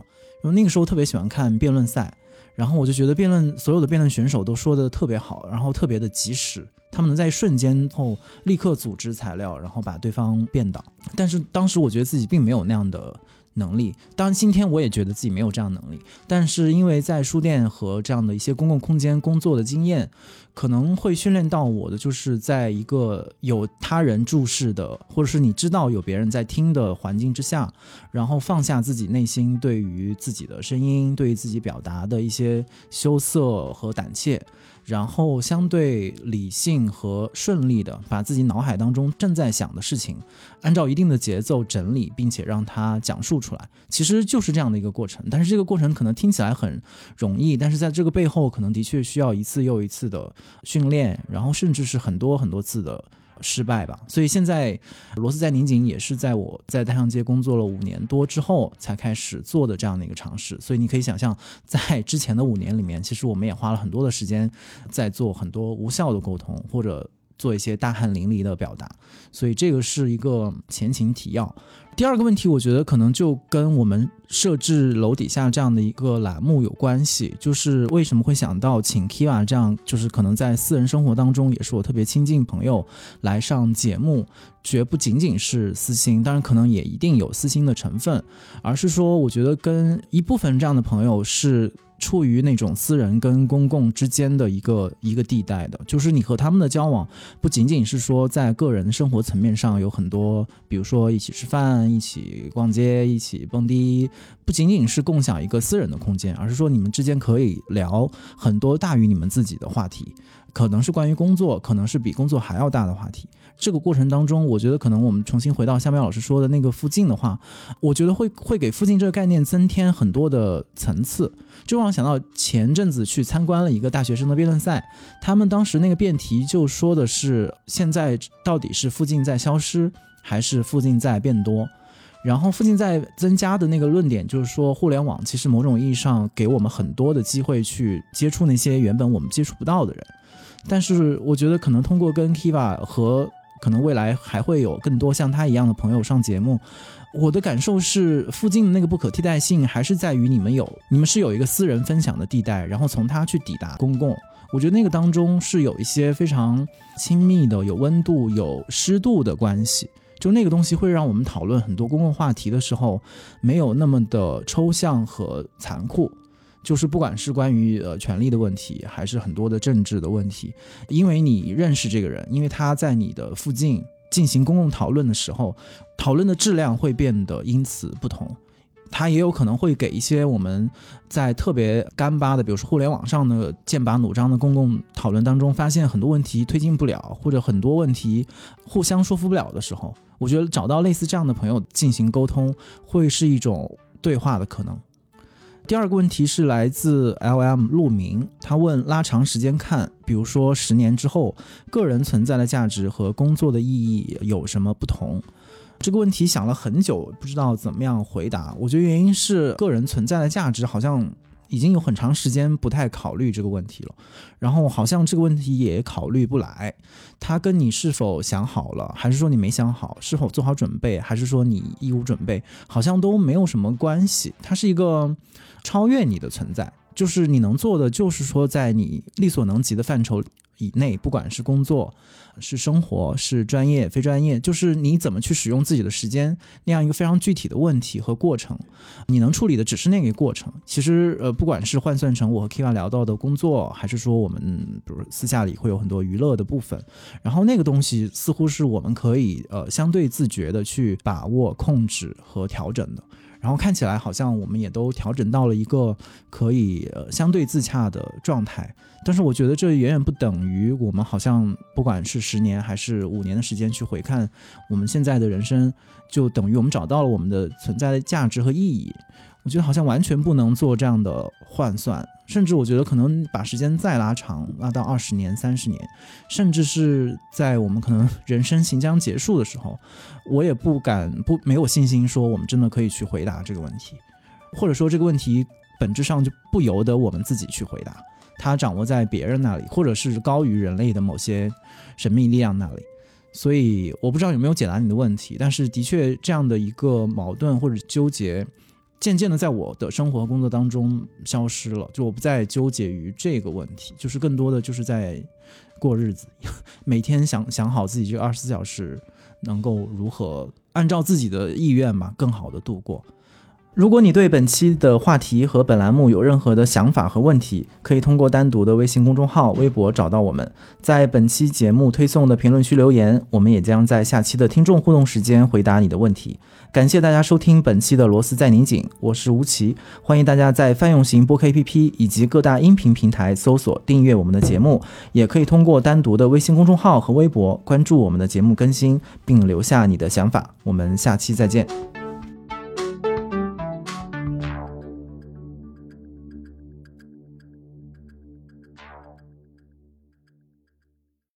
那个时候特别喜欢看辩论赛，然后我就觉得辩论所有的辩论选手都说的特别好，然后特别的及时，他们能在瞬间后立刻组织材料，然后把对方辩倒。但是当时我觉得自己并没有那样的。能力，当然今天我也觉得自己没有这样能力，但是因为在书店和这样的一些公共空间工作的经验，可能会训练到我的，就是在一个有他人注视的，或者是你知道有别人在听的环境之下，然后放下自己内心对于自己的声音，对于自己表达的一些羞涩和胆怯。然后相对理性和顺利的把自己脑海当中正在想的事情，按照一定的节奏整理，并且让它讲述出来，其实就是这样的一个过程。但是这个过程可能听起来很容易，但是在这个背后可能的确需要一次又一次的训练，然后甚至是很多很多次的。失败吧，所以现在罗斯在拧紧也是在我在单向街工作了五年多之后才开始做的这样的一个尝试。所以你可以想象，在之前的五年里面，其实我们也花了很多的时间在做很多无效的沟通，或者做一些大汗淋漓的表达。所以这个是一个前情提要。第二个问题，我觉得可能就跟我们设置楼底下这样的一个栏目有关系，就是为什么会想到请 Kiva 这样，就是可能在私人生活当中也是我特别亲近朋友来上节目，绝不仅仅是私心，当然可能也一定有私心的成分，而是说我觉得跟一部分这样的朋友是。处于那种私人跟公共之间的一个一个地带的，就是你和他们的交往，不仅仅是说在个人生活层面上有很多，比如说一起吃饭、一起逛街、一起蹦迪，不仅仅是共享一个私人的空间，而是说你们之间可以聊很多大于你们自己的话题，可能是关于工作，可能是比工作还要大的话题。这个过程当中，我觉得可能我们重新回到夏苗老师说的那个附近的话，我觉得会会给附近这个概念增添很多的层次。就让我想到前阵子去参观了一个大学生的辩论赛，他们当时那个辩题就说的是现在到底是附近在消失还是附近在变多，然后附近在增加的那个论点就是说互联网其实某种意义上给我们很多的机会去接触那些原本我们接触不到的人，但是我觉得可能通过跟 Kiva 和可能未来还会有更多像他一样的朋友上节目。我的感受是，附近的那个不可替代性还是在于你们有，你们是有一个私人分享的地带，然后从它去抵达公共。我觉得那个当中是有一些非常亲密的、有温度、有湿度的关系。就那个东西会让我们讨论很多公共话题的时候，没有那么的抽象和残酷。就是不管是关于呃权力的问题，还是很多的政治的问题，因为你认识这个人，因为他在你的附近。进行公共讨论的时候，讨论的质量会变得因此不同。他也有可能会给一些我们在特别干巴的，比如说互联网上的剑拔弩张的公共讨论当中，发现很多问题推进不了，或者很多问题互相说服不了的时候，我觉得找到类似这样的朋友进行沟通，会是一种对话的可能。第二个问题是来自 L M 陆明，他问拉长时间看，比如说十年之后，个人存在的价值和工作的意义有什么不同？这个问题想了很久，不知道怎么样回答。我觉得原因是个人存在的价值好像已经有很长时间不太考虑这个问题了，然后好像这个问题也考虑不来。它跟你是否想好了，还是说你没想好，是否做好准备，还是说你义无准备，好像都没有什么关系。它是一个超越你的存在，就是你能做的，就是说在你力所能及的范畴。以内，不管是工作、是生活、是专业、非专业，就是你怎么去使用自己的时间，那样一个非常具体的问题和过程，你能处理的只是那个过程。其实，呃，不管是换算成我和 Kiva 聊到的工作，还是说我们比如私下里会有很多娱乐的部分，然后那个东西似乎是我们可以呃相对自觉的去把握、控制和调整的。然后看起来好像我们也都调整到了一个可以呃相对自洽的状态，但是我觉得这远远不等于我们好像不管是十年还是五年的时间去回看我们现在的人生，就等于我们找到了我们的存在的价值和意义。我觉得好像完全不能做这样的换算，甚至我觉得可能把时间再拉长，拉到二十年、三十年，甚至是在我们可能人生行将结束的时候，我也不敢不没有信心说我们真的可以去回答这个问题，或者说这个问题本质上就不由得我们自己去回答，它掌握在别人那里，或者是高于人类的某些神秘力量那里。所以我不知道有没有解答你的问题，但是的确这样的一个矛盾或者纠结。渐渐的，在我的生活和工作当中消失了，就我不再纠结于这个问题，就是更多的就是在过日子，每天想想好自己这二十四小时能够如何按照自己的意愿吧，更好的度过。如果你对本期的话题和本栏目有任何的想法和问题，可以通过单独的微信公众号、微博找到我们，在本期节目推送的评论区留言，我们也将在下期的听众互动时间回答你的问题。感谢大家收听本期的螺丝在拧紧，我是吴奇，欢迎大家在泛用型播客 APP 以及各大音频平台搜索订阅我们的节目，也可以通过单独的微信公众号和微博关注我们的节目更新，并留下你的想法。我们下期再见。